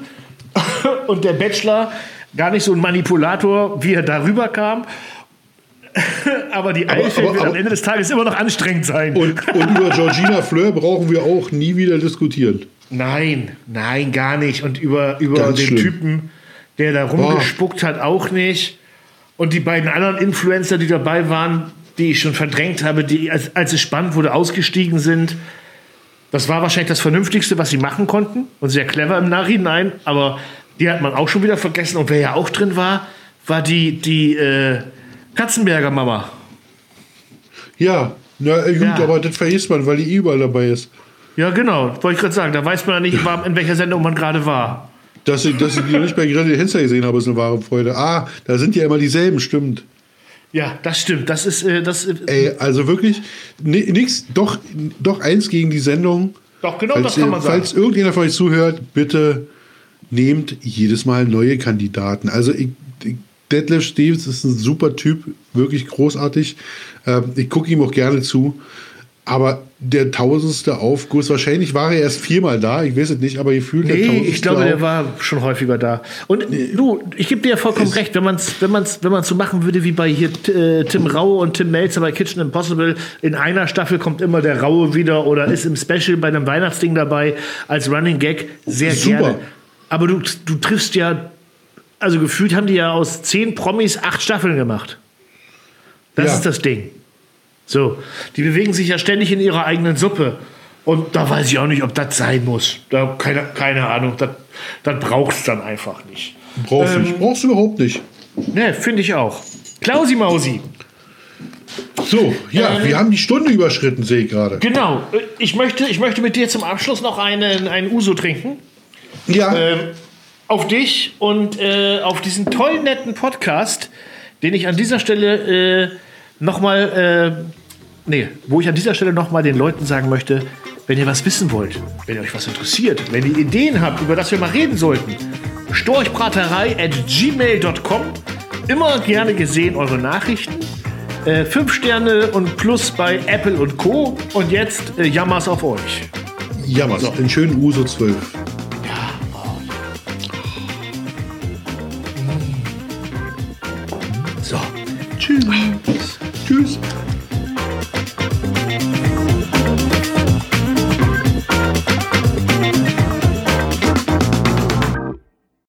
[LAUGHS] und der Bachelor gar nicht so ein Manipulator, wie er darüber kam. [LAUGHS] aber die Eifel aber- wird am aber- Ende des Tages immer noch anstrengend sein. Und, und über [LAUGHS] Georgina Fleur brauchen wir auch nie wieder diskutieren. Nein, nein, gar nicht. Und über, über Ganz den schlimm. Typen, der da rumgespuckt hat, auch nicht. Und die beiden anderen Influencer, die dabei waren, die ich schon verdrängt habe, die, als, als es spannend wurde, ausgestiegen sind. Das war wahrscheinlich das Vernünftigste, was sie machen konnten. Und sehr clever im Nachhinein. Aber die hat man auch schon wieder vergessen. Und wer ja auch drin war, war die, die äh, Katzenberger Mama. Ja, na äh, gut, Ja. aber das vergisst man, weil die eh überall dabei ist. Ja, genau. Wollte ich gerade sagen. Da weiß man ja nicht, in welcher Sendung man gerade war. Dass ich, dass ich die nicht bei Grande Henster gesehen habe, ist eine wahre Freude. Ah, da sind ja immer dieselben, stimmt. Ja, das stimmt. Das ist, äh, das, äh, Ey, also wirklich, ni- nix, doch, doch eins gegen die Sendung. Doch, genau falls, das kann man sagen. falls irgendjemand von euch zuhört, bitte nehmt jedes Mal neue Kandidaten. Also ich, ich, Detlef Stevens ist ein super Typ, wirklich großartig. Ähm, ich gucke ihm auch gerne zu. Aber der tausendste Aufguss, wahrscheinlich war er erst viermal da, ich weiß es nicht, aber gefühlt der Nee, tausendste ich glaube, der Auf- war schon häufiger da. Und du, ich gebe dir ja vollkommen recht, wenn man es wenn man's, wenn man's so machen würde wie bei hier äh, Tim Raue und Tim Melzer bei Kitchen Impossible, in einer Staffel kommt immer der Raue wieder oder ist im Special bei einem Weihnachtsding dabei als Running Gag, sehr Super. gerne. Aber du, du triffst ja, also gefühlt haben die ja aus zehn Promis acht Staffeln gemacht. Das Ja. ist das Ding. So, die bewegen sich ja ständig in ihrer eigenen Suppe. Und da weiß ich auch nicht, ob das sein muss. Da, keine, keine Ahnung, das, das brauchst du dann einfach nicht. Brauchst du Ähm, nicht. Brauchst du überhaupt nicht. Ne, finde ich auch. Klausi Mausi, So, ja, Ähm, wir haben die Stunde überschritten, sehe ich gerade. genau. äh, Ich möchte, ich möchte mit dir zum Abschluss noch einen, einen Uso trinken. Ja, Ähm, auf dich und äh, auf diesen tollen, netten Podcast, den ich an dieser Stelle äh, nochmal, äh, nee, wo ich an dieser Stelle nochmal den Leuten sagen möchte, wenn ihr was wissen wollt, wenn ihr euch was interessiert, wenn ihr Ideen habt, über das wir mal reden sollten, storchbraterei at gmail.com. Immer gerne gesehen eure Nachrichten. Äh, fünf Sterne und Plus bei Apple und Co. Und jetzt äh, Jammers auf euch. jammers. Den schönen Uso 12.